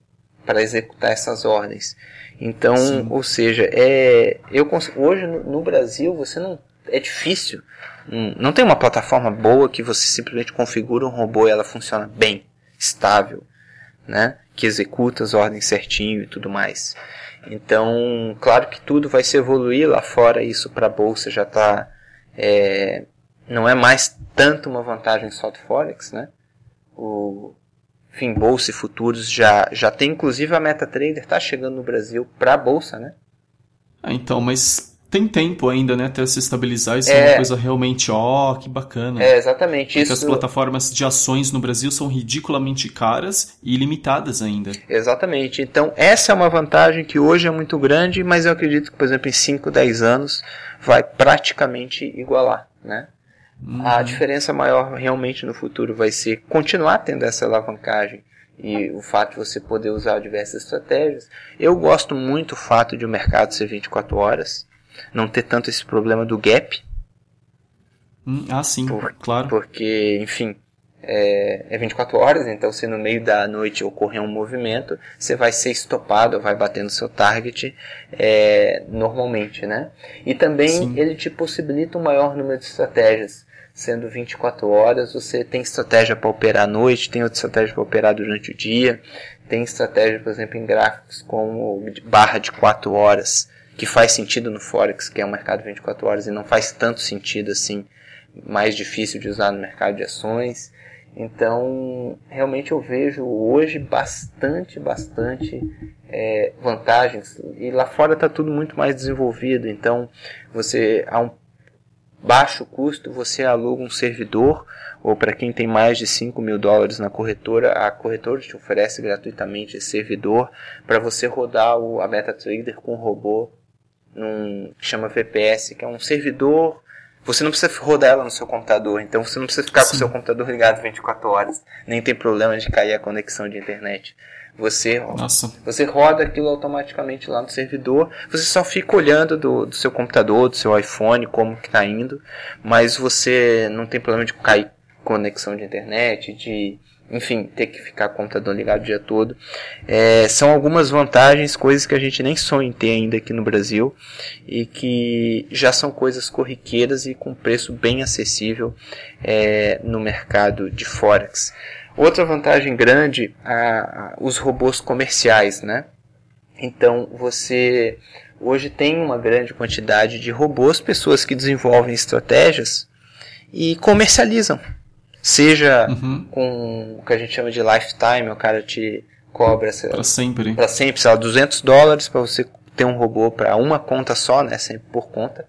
para executar essas ordens. Então, Sim. ou seja, é, eu hoje no, no Brasil você não é difícil não tem uma plataforma boa que você simplesmente configura um robô e ela funciona bem, estável, né? Que executa as ordens certinho e tudo mais. Então, claro que tudo vai se evoluir lá fora, isso para a bolsa já está é, não é mais tanto uma vantagem só do Forex, né? O enfim, bolsa e futuros já já tem inclusive a MetaTrader está chegando no Brasil para a bolsa, né? Ah, então, mas tem tempo ainda, né, até se estabilizar. Isso é, é uma coisa realmente, ó, oh, que bacana. É, exatamente Porque isso. as plataformas de ações no Brasil são ridiculamente caras e limitadas ainda. Exatamente. Então, essa é uma vantagem que hoje é muito grande, mas eu acredito que, por exemplo, em 5, 10 anos vai praticamente igualar, né? Uhum. A diferença maior realmente no futuro vai ser continuar tendo essa alavancagem e o fato de você poder usar diversas estratégias. Eu gosto muito do fato de o mercado ser 24 horas não ter tanto esse problema do gap. Hum, ah, sim, por, claro. Porque, enfim, é, é 24 horas, então se no meio da noite ocorrer um movimento, você vai ser estopado, vai bater no seu target é, normalmente, né? E também Sim. ele te possibilita um maior número de estratégias. Sendo 24 horas, você tem estratégia para operar à noite, tem outra estratégia para operar durante o dia, tem estratégia, por exemplo, em gráficos como barra de 4 horas, que faz sentido no Forex, que é um mercado 24 horas, e não faz tanto sentido assim, mais difícil de usar no mercado de ações. Então, realmente eu vejo hoje bastante, bastante é, vantagens. E lá fora está tudo muito mais desenvolvido. Então, você a um baixo custo você aluga um servidor ou para quem tem mais de 5 mil dólares na corretora, a corretora te oferece gratuitamente esse servidor para você rodar o, a MetaTrader com um robô num, que chama VPS, que é um servidor você não precisa rodar ela no seu computador, então você não precisa ficar Sim. com o seu computador ligado 24 horas, nem tem problema de cair a conexão de internet. Você, Nossa. você roda aquilo automaticamente lá no servidor, você só fica olhando do, do seu computador, do seu iPhone, como que está indo, mas você não tem problema de cair conexão de internet, de enfim, ter que ficar computador ligado o dia todo. É, são algumas vantagens, coisas que a gente nem sonha em ter ainda aqui no Brasil e que já são coisas corriqueiras e com preço bem acessível é, no mercado de Forex. Outra vantagem grande, a, a, os robôs comerciais, né? Então você hoje tem uma grande quantidade de robôs, pessoas que desenvolvem estratégias e comercializam Seja uhum. com o que a gente chama de lifetime, o cara te cobra para sempre, para sempre, sei lá, 200 dólares para você ter um robô para uma conta só, né, sempre por conta.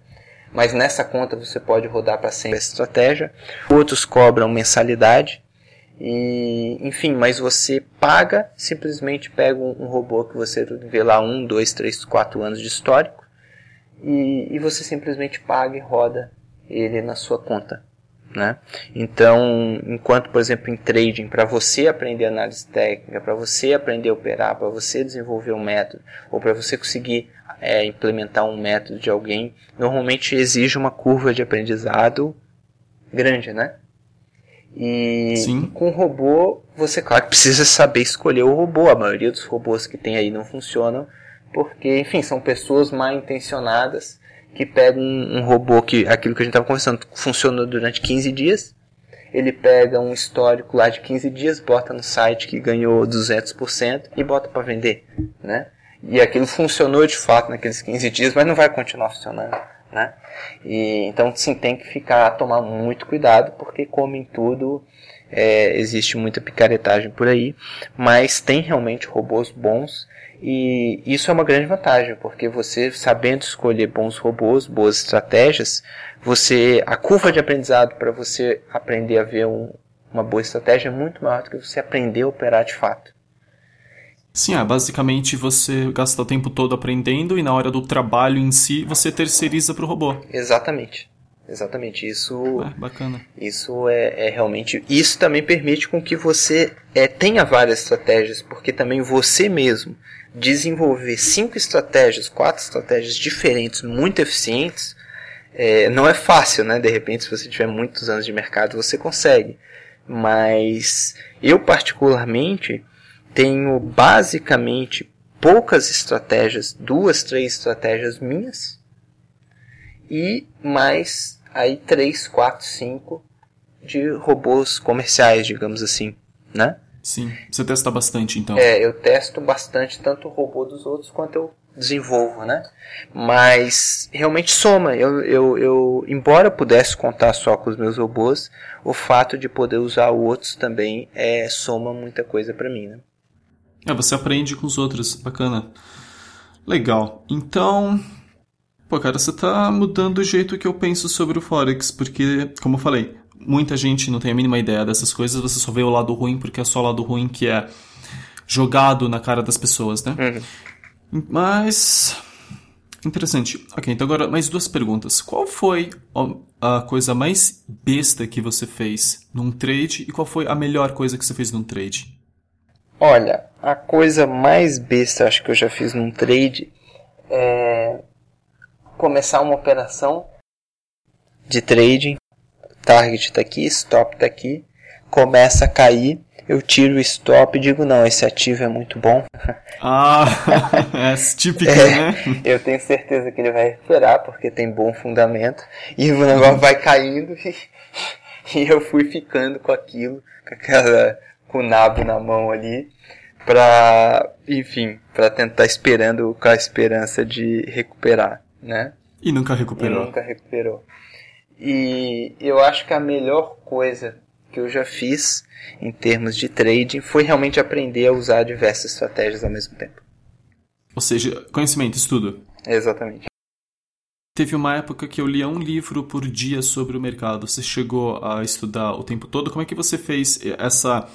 Mas nessa conta você pode rodar para sempre a estratégia. Outros cobram mensalidade. E, enfim, mas você paga, simplesmente pega um, um robô que você vê lá um, dois, três, quatro anos de histórico e, e você simplesmente paga e roda ele na sua conta. Né? Então, enquanto, por exemplo, em trading, para você aprender análise técnica, para você aprender a operar, para você desenvolver um método, ou para você conseguir é, implementar um método de alguém, normalmente exige uma curva de aprendizado grande, né? E Sim. com robô, você, claro, precisa saber escolher o robô. A maioria dos robôs que tem aí não funcionam, porque, enfim, são pessoas mal intencionadas que pega um, um robô que, aquilo que a gente estava conversando, funcionou durante 15 dias. Ele pega um histórico lá de 15 dias, bota no site que ganhou 200% e bota para vender, né? E aquilo funcionou de fato naqueles 15 dias, mas não vai continuar funcionando, né? E, então, sim, tem que ficar, tomar muito cuidado, porque como em tudo, é, existe muita picaretagem por aí, mas tem realmente robôs bons e isso é uma grande vantagem, porque você sabendo escolher bons robôs, boas estratégias, você a curva de aprendizado para você aprender a ver um, uma boa estratégia é muito maior do que você aprender a operar de fato. Sim, é, basicamente você gasta o tempo todo aprendendo e na hora do trabalho em si você terceiriza para o robô. Exatamente. Exatamente, isso. É, bacana. Isso é, é, realmente. Isso também permite com que você é, tenha várias estratégias, porque também você mesmo desenvolver cinco estratégias, quatro estratégias diferentes, muito eficientes, é, não é fácil, né? De repente, se você tiver muitos anos de mercado, você consegue. Mas eu particularmente tenho basicamente poucas estratégias, duas, três estratégias minhas e mais aí 3, 4, 5 de robôs comerciais, digamos assim, né? Sim, você testa bastante então. É, eu testo bastante tanto o robô dos outros quanto eu desenvolvo, né? Mas realmente soma. Eu, eu, eu, embora eu pudesse contar só com os meus robôs, o fato de poder usar outros também é, soma muita coisa para mim, né? É, você aprende com os outros, bacana. Legal. Então, Pô, cara, você tá mudando o jeito que eu penso sobre o Forex, porque, como eu falei, muita gente não tem a mínima ideia dessas coisas, você só vê o lado ruim porque é só o lado ruim que é jogado na cara das pessoas, né? Uhum. Mas. Interessante. Ok, então agora mais duas perguntas. Qual foi a coisa mais besta que você fez num trade e qual foi a melhor coisa que você fez num trade? Olha, a coisa mais besta acho que eu já fiz num trade é começar uma operação de trading. Target está aqui, stop está aqui. começa a cair, eu tiro o stop e digo, não, esse ativo é muito bom. [LAUGHS] Ah, [LAUGHS] é típico, é, né? [LAUGHS] Eu tenho certeza que ele vai recuperar, porque tem bom fundamento, e o negócio vai caindo, e, e eu fui ficando com aquilo, com aquela, com o nabo na mão ali, pra, enfim, para tentar esperando com a esperança de recuperar, né? E nunca recuperou. E nunca recuperou. E eu acho que a melhor coisa que eu já fiz em termos de trading foi realmente aprender a usar diversas estratégias ao mesmo tempo. Ou seja, conhecimento, estudo. Exatamente. Teve uma época que eu lia um livro por dia sobre o mercado. Você chegou a estudar o tempo todo? Como é que você fez essa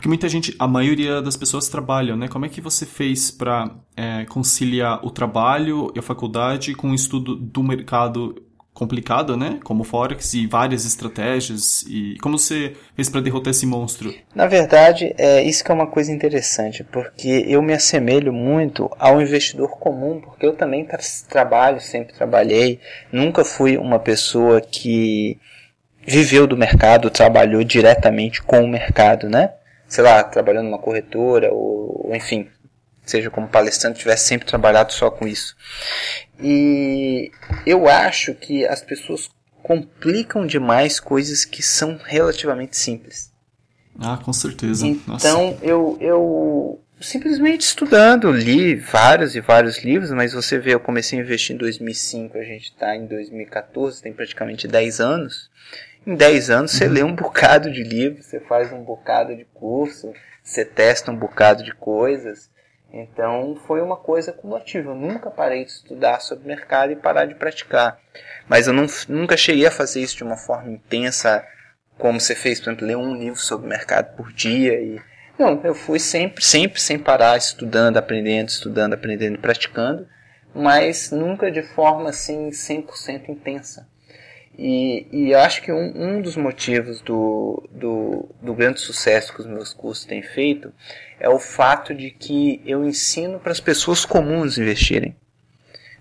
porque muita gente, a maioria das pessoas trabalham, né? Como é que você fez para é, conciliar o trabalho e a faculdade com o estudo do mercado complicado, né? Como Forex e várias estratégias. E como você fez para derrotar esse monstro? Na verdade, é isso que é uma coisa interessante, porque eu me assemelho muito ao investidor comum, porque eu também trabalho, sempre trabalhei, nunca fui uma pessoa que viveu do mercado, trabalhou diretamente com o mercado, né? Sei lá, trabalhando numa corretora, ou, ou enfim, seja como palestrante, tivesse sempre trabalhado só com isso. E eu acho que as pessoas complicam demais coisas que são relativamente simples. Ah, com certeza. Então eu, eu simplesmente estudando, li vários e vários livros, mas você vê, eu comecei a investir em 2005, a gente está em 2014, tem praticamente 10 anos. Em 10 anos você uhum. lê um bocado de livros, você faz um bocado de curso, você testa um bocado de coisas. Então foi uma coisa cumulativa. Eu nunca parei de estudar sobre mercado e parar de praticar. Mas eu não, nunca cheguei a fazer isso de uma forma intensa, como você fez, por exemplo, ler um livro sobre mercado por dia. E... Não, eu fui sempre, sempre sem parar, estudando, aprendendo, estudando, aprendendo praticando, mas nunca de forma assim 100% intensa. E, e acho que um, um dos motivos do, do, do grande sucesso que os meus cursos têm feito é o fato de que eu ensino para as pessoas comuns investirem.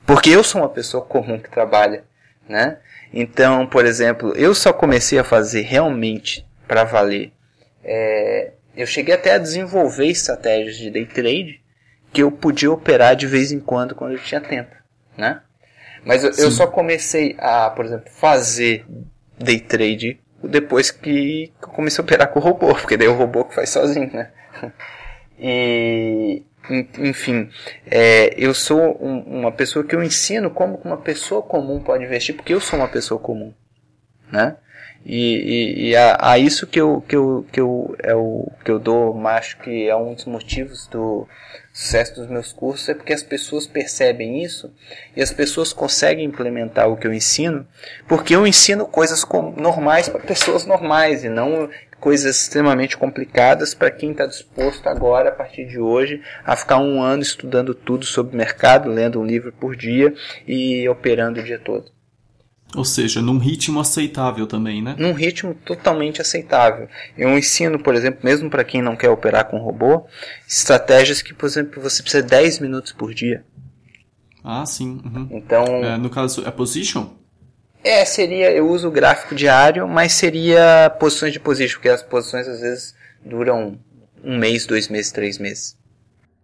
Porque eu sou uma pessoa comum que trabalha, né? Então, por exemplo, eu só comecei a fazer realmente para valer. É, eu cheguei até a desenvolver estratégias de day trade que eu podia operar de vez em quando quando eu tinha tempo, né? Mas eu, eu, só comecei a, por exemplo, fazer day trade depois que eu comecei a operar com o robô, [LAUGHS] porque daí é o robô que faz sozinho, né? [LAUGHS] E, enfim, é, eu sou um, uma pessoa que eu ensino como uma pessoa comum pode investir, porque eu sou uma pessoa comum, né? E, e, e a, a, isso que eu, que eu, que eu, é o, que eu dou, acho que é um dos motivos do, sucesso dos meus cursos é porque as pessoas percebem isso e as pessoas conseguem implementar o que eu ensino, porque eu ensino coisas normais para pessoas normais e não coisas extremamente complicadas para quem está disposto agora, a partir de hoje, a ficar um ano estudando tudo sobre mercado, lendo um livro por dia e operando o dia todo. Ou seja, num ritmo aceitável também, né? Num ritmo totalmente aceitável. Eu ensino, por exemplo, mesmo para quem não quer operar com robô, estratégias que, por exemplo, você precisa 10 minutos por dia. Ah, sim. Uhum. Então. É, no caso, é position? É, seria. Eu uso o gráfico diário, mas seria posições de position, porque as posições às vezes duram um mês, dois meses, três meses.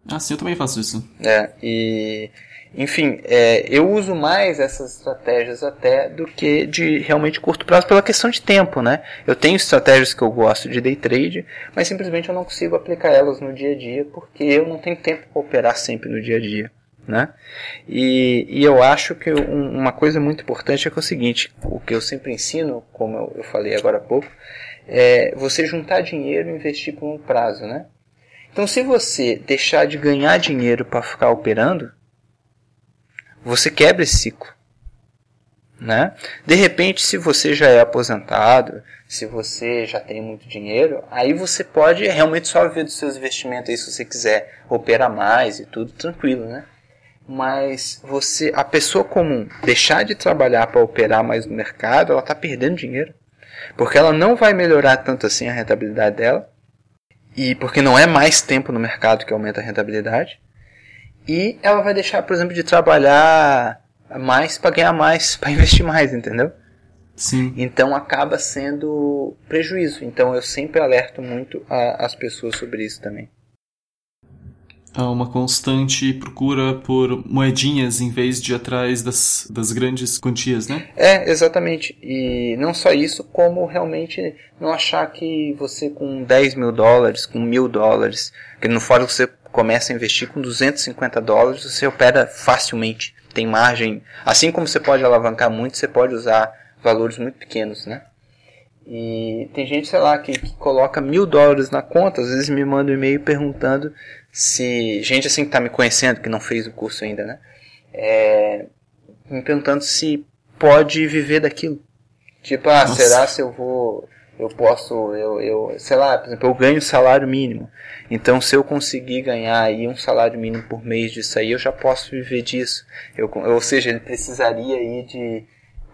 Ah, sim, eu também faço isso. É, e enfim, é, eu uso mais essas estratégias até do que de realmente curto prazo pela questão de tempo, né? Eu tenho estratégias que eu gosto de day trade, mas simplesmente eu não consigo aplicar elas no dia a dia porque eu não tenho tempo para operar sempre no dia a dia. Né? E, e eu acho que um, uma coisa muito importante é, que é o seguinte, o que eu sempre ensino, como eu, eu falei agora há pouco, é você juntar dinheiro e investir por um prazo, né? Então se você deixar de ganhar dinheiro para ficar operando, você quebra esse ciclo. Né? De repente, se você já é aposentado, se você já tem muito dinheiro, aí você pode realmente só viver dos seus investimentos aí se você quiser operar mais e tudo tranquilo, né? Mas você, a pessoa comum, deixar de trabalhar para operar mais no mercado, ela está perdendo dinheiro, porque ela não vai melhorar tanto assim a rentabilidade dela e porque não é mais tempo no mercado que aumenta a rentabilidade e ela vai deixar, por exemplo, de trabalhar mais para ganhar mais, para [LAUGHS] investir mais, entendeu? Sim. Então acaba sendo prejuízo. Então eu sempre alerto muito a, as pessoas sobre isso também. Há uma constante procura por moedinhas em vez de atrás das, das grandes quantias, né? É, exatamente. E não só isso, como realmente não achar que você com 10 mil dólares, com mil dólares, que no fora você começa a investir com 250 dólares, você opera facilmente. Tem margem. Assim como você pode alavancar muito, você pode usar valores muito pequenos, né? E tem gente, sei lá, que, que coloca mil dólares na conta, às vezes me manda um e-mail perguntando se. Gente assim que está me conhecendo, que não fez o curso ainda, né? É, me perguntando se pode viver daquilo. Tipo, ah, Nossa. será se eu vou. Eu posso, eu, eu, sei lá, por exemplo, eu ganho salário mínimo. Então, se eu conseguir ganhar aí um salário mínimo por mês disso aí, eu já posso viver disso. Eu, ou seja, ele precisaria aí de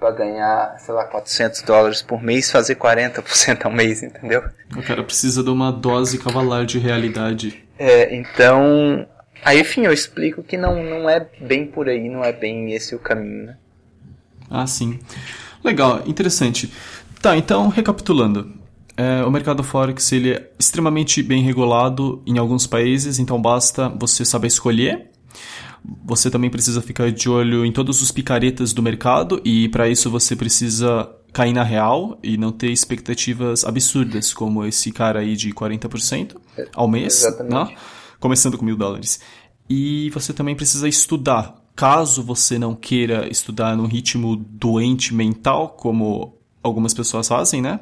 para ganhar, sei lá, 400 dólares por mês, fazer 40% ao mês, entendeu? O cara precisa de uma dose cavalar de realidade. É, então, aí enfim, eu explico que não, não é bem por aí, não é bem esse o caminho, né? Ah, sim. Legal, interessante. Tá, então, recapitulando. É, o mercado Forex ele é extremamente bem regulado em alguns países, então basta você saber escolher você também precisa ficar de olho em todos os picaretas do mercado e para isso você precisa cair na real e não ter expectativas absurdas como esse cara aí de 40% ao mês, né? começando com mil dólares. E você também precisa estudar. Caso você não queira estudar no ritmo doente mental, como algumas pessoas fazem, né?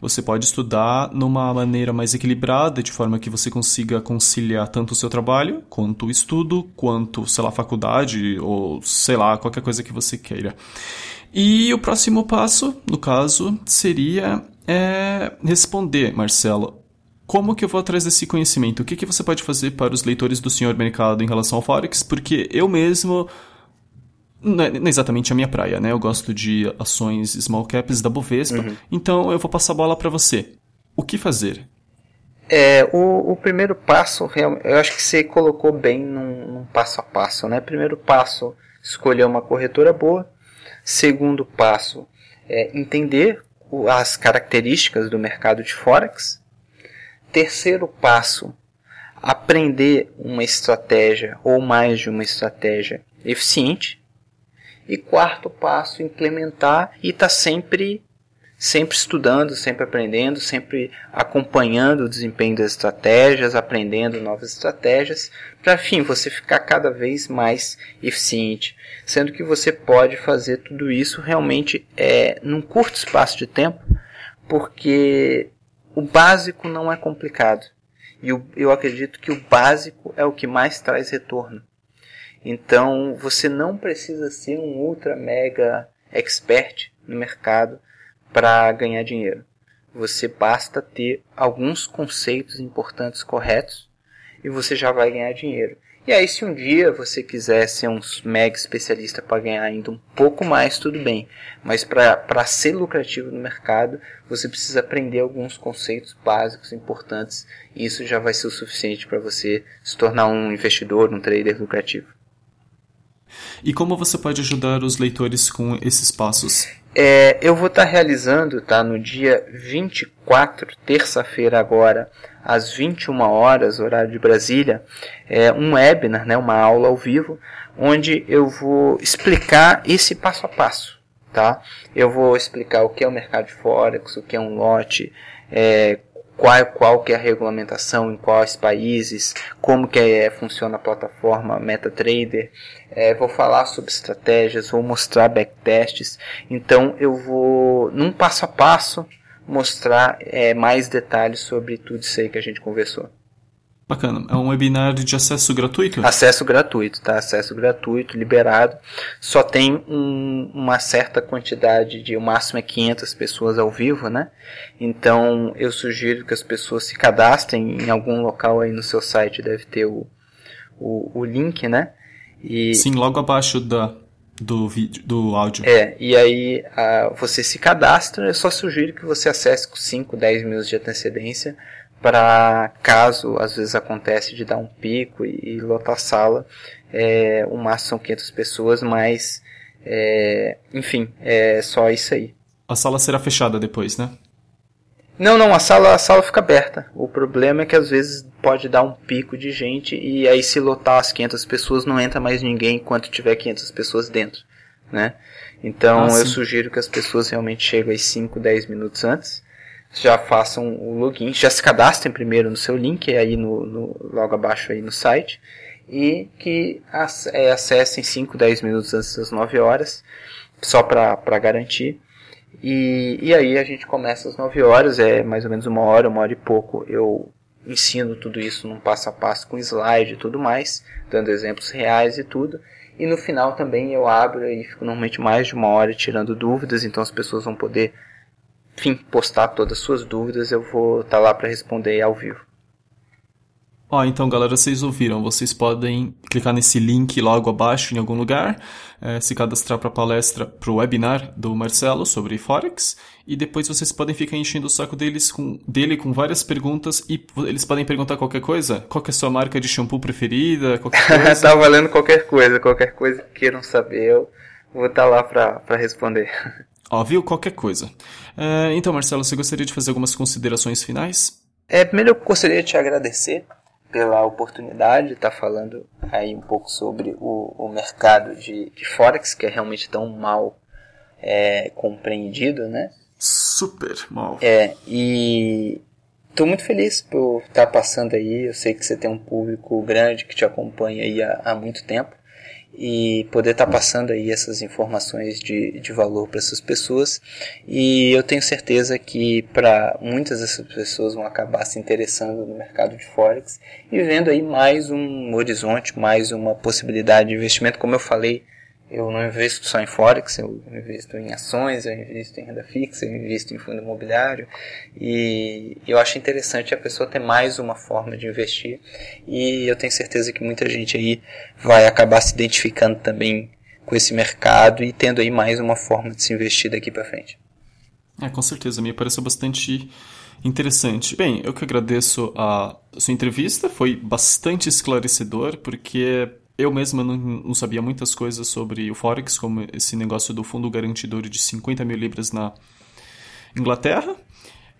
Você pode estudar numa maneira mais equilibrada, de forma que você consiga conciliar tanto o seu trabalho, quanto o estudo, quanto, sei lá, faculdade, ou sei lá, qualquer coisa que você queira. E o próximo passo, no caso, seria é, responder, Marcelo. Como que eu vou atrás desse conhecimento? O que, que você pode fazer para os leitores do Senhor Mercado em relação ao Forex? Porque eu mesmo não é, não é exatamente a minha praia, né? Eu gosto de ações small caps da Bovespa, uhum. então eu vou passar a bola para você. O que fazer? É, o, o, primeiro passo, eu acho que você colocou bem num, num, passo a passo, né? Primeiro passo, escolher uma corretora boa. Segundo passo, é entender as características do mercado de Forex. Terceiro passo, aprender uma estratégia ou mais de uma estratégia eficiente. E quarto passo, implementar e estar tá sempre sempre estudando, sempre aprendendo, sempre acompanhando o desempenho das estratégias, aprendendo novas estratégias, para enfim você ficar cada vez mais eficiente, sendo que você pode fazer tudo isso realmente é num curto espaço de tempo, porque o básico não é complicado. E eu acredito que o básico é o que mais traz retorno. Então você não precisa ser um ultra mega expert no mercado para ganhar dinheiro. Você basta ter alguns conceitos importantes corretos e você já vai ganhar dinheiro. E aí, se um dia você quiser ser um mega especialista para ganhar ainda um pouco mais, tudo bem. Mas para ser lucrativo no mercado, você precisa aprender alguns conceitos básicos importantes. E isso já vai ser o suficiente para você se tornar um investidor, um trader lucrativo. E como você pode ajudar os leitores com esses passos? É, eu vou estar tá realizando, tá, no dia 24, terça-feira agora, às 21 horas, horário de Brasília, é, um webinar, né, uma aula ao vivo, onde eu vou explicar esse passo a passo. Tá? Eu vou explicar o que é o mercado de Forex, o que é um lote, é, qual, qual que é a regulamentação em quais países, como que é, funciona a plataforma MetaTrader, é, vou falar sobre estratégias, vou mostrar backtests, então eu vou, num passo a passo, mostrar é, mais detalhes sobre tudo isso aí que a gente conversou. Bacana. É um webinar de acesso gratuito? Acesso gratuito, tá? Acesso gratuito, liberado. Só tem um, uma certa quantidade de, o máximo é 500 pessoas ao vivo, né? Então, eu sugiro que as pessoas se cadastrem em algum local aí no seu site, deve ter o, o, o link, né? E, Sim, logo abaixo da, do vídeo, do áudio. É, e aí a, você se cadastra, eu só sugiro que você acesse com 5, 10 minutos de antecedência para caso às vezes acontece de dar um pico e, e lotar a sala, é, o máximo são 500 pessoas, mas é, enfim, é só isso aí. a sala será fechada depois, né? Não, não, a sala, a sala fica aberta. O problema é que às vezes pode dar um pico de gente e aí se lotar as 500 pessoas não entra mais ninguém enquanto tiver 500 pessoas dentro, né? Então ah, eu sugiro que as pessoas realmente cheguem aí 5, 10 minutos antes, já façam o login, já se cadastrem primeiro no seu link aí no, no logo abaixo aí no site e que é, acessem 5, 10 minutos antes das 9 horas, só para garantir e, e aí a gente começa às 9 horas, é mais ou menos uma hora, uma hora e pouco. Eu ensino tudo isso num passo a passo com slide e tudo mais, dando exemplos reais e tudo. E no final também eu abro e fico normalmente mais de uma hora tirando dúvidas, então as pessoas vão poder, enfim, postar todas as suas dúvidas. Eu vou estar tá lá para responder ao vivo. Ó, oh, então galera, vocês ouviram, vocês podem clicar nesse link logo abaixo em algum lugar, é, se cadastrar para a palestra, para o webinar do Marcelo sobre Forex, e depois vocês podem ficar enchendo o saco deles com, dele com várias perguntas, e eles podem perguntar qualquer coisa, qual é a sua marca de shampoo preferida, qualquer [LAUGHS] coisa. tá valendo qualquer coisa, qualquer coisa que queiram saber, eu vou estar tá lá para responder. [LAUGHS] Ó, viu? Qualquer coisa. É, então, Marcelo, você gostaria de fazer algumas considerações finais? É, primeiro eu gostaria de te agradecer pela oportunidade de estar tá falando aí um pouco sobre o, o mercado de, de Forex, que é realmente tão mal é, compreendido, né? Super mal. É, e estou muito feliz por estar tá passando aí. Eu sei que você tem um público grande que te acompanha aí há, há muito tempo e poder estar tá passando aí essas informações de, de valor para essas pessoas. E eu tenho certeza que para muitas dessas pessoas vão acabar se interessando no mercado de Forex e vendo aí mais um horizonte, mais uma possibilidade de investimento. Como eu falei eu não investo só em Forex, eu investo em ações, eu investo em renda fixa, eu investo em fundo imobiliário. E eu acho interessante a pessoa ter mais uma forma de investir. E eu tenho certeza que muita gente aí vai acabar se identificando também com esse mercado e tendo aí mais uma forma de se investir daqui para frente. É, com certeza, me pareceu bastante interessante. Bem, eu que agradeço a sua entrevista, foi bastante esclarecedor, porque eu mesma não, não, sabia muitas coisas sobre o Forex, como esse negócio do fundo garantidor de 50 mil libras na Inglaterra.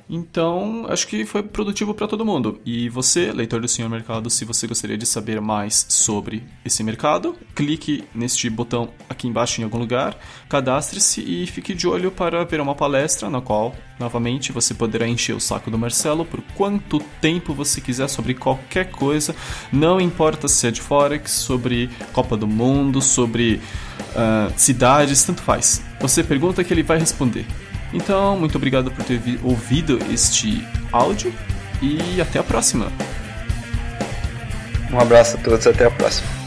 Então, acho que foi produtivo para todo mundo. E você, leitor do Senhor Mercado, se você gostaria de saber mais sobre esse mercado, clique neste botão aqui embaixo em algum lugar, cadastre-se e fique de olho para ver uma palestra na qual, novamente, você poderá encher o saco do Marcelo por quanto tempo você quiser sobre qualquer coisa, não importa se é de Forex, sobre Copa do Mundo, sobre uh, cidades, tanto faz. Você pergunta que ele vai responder. Então, muito obrigado por ter ouvido este áudio e até a próxima. Um abraço a todos, até a próxima.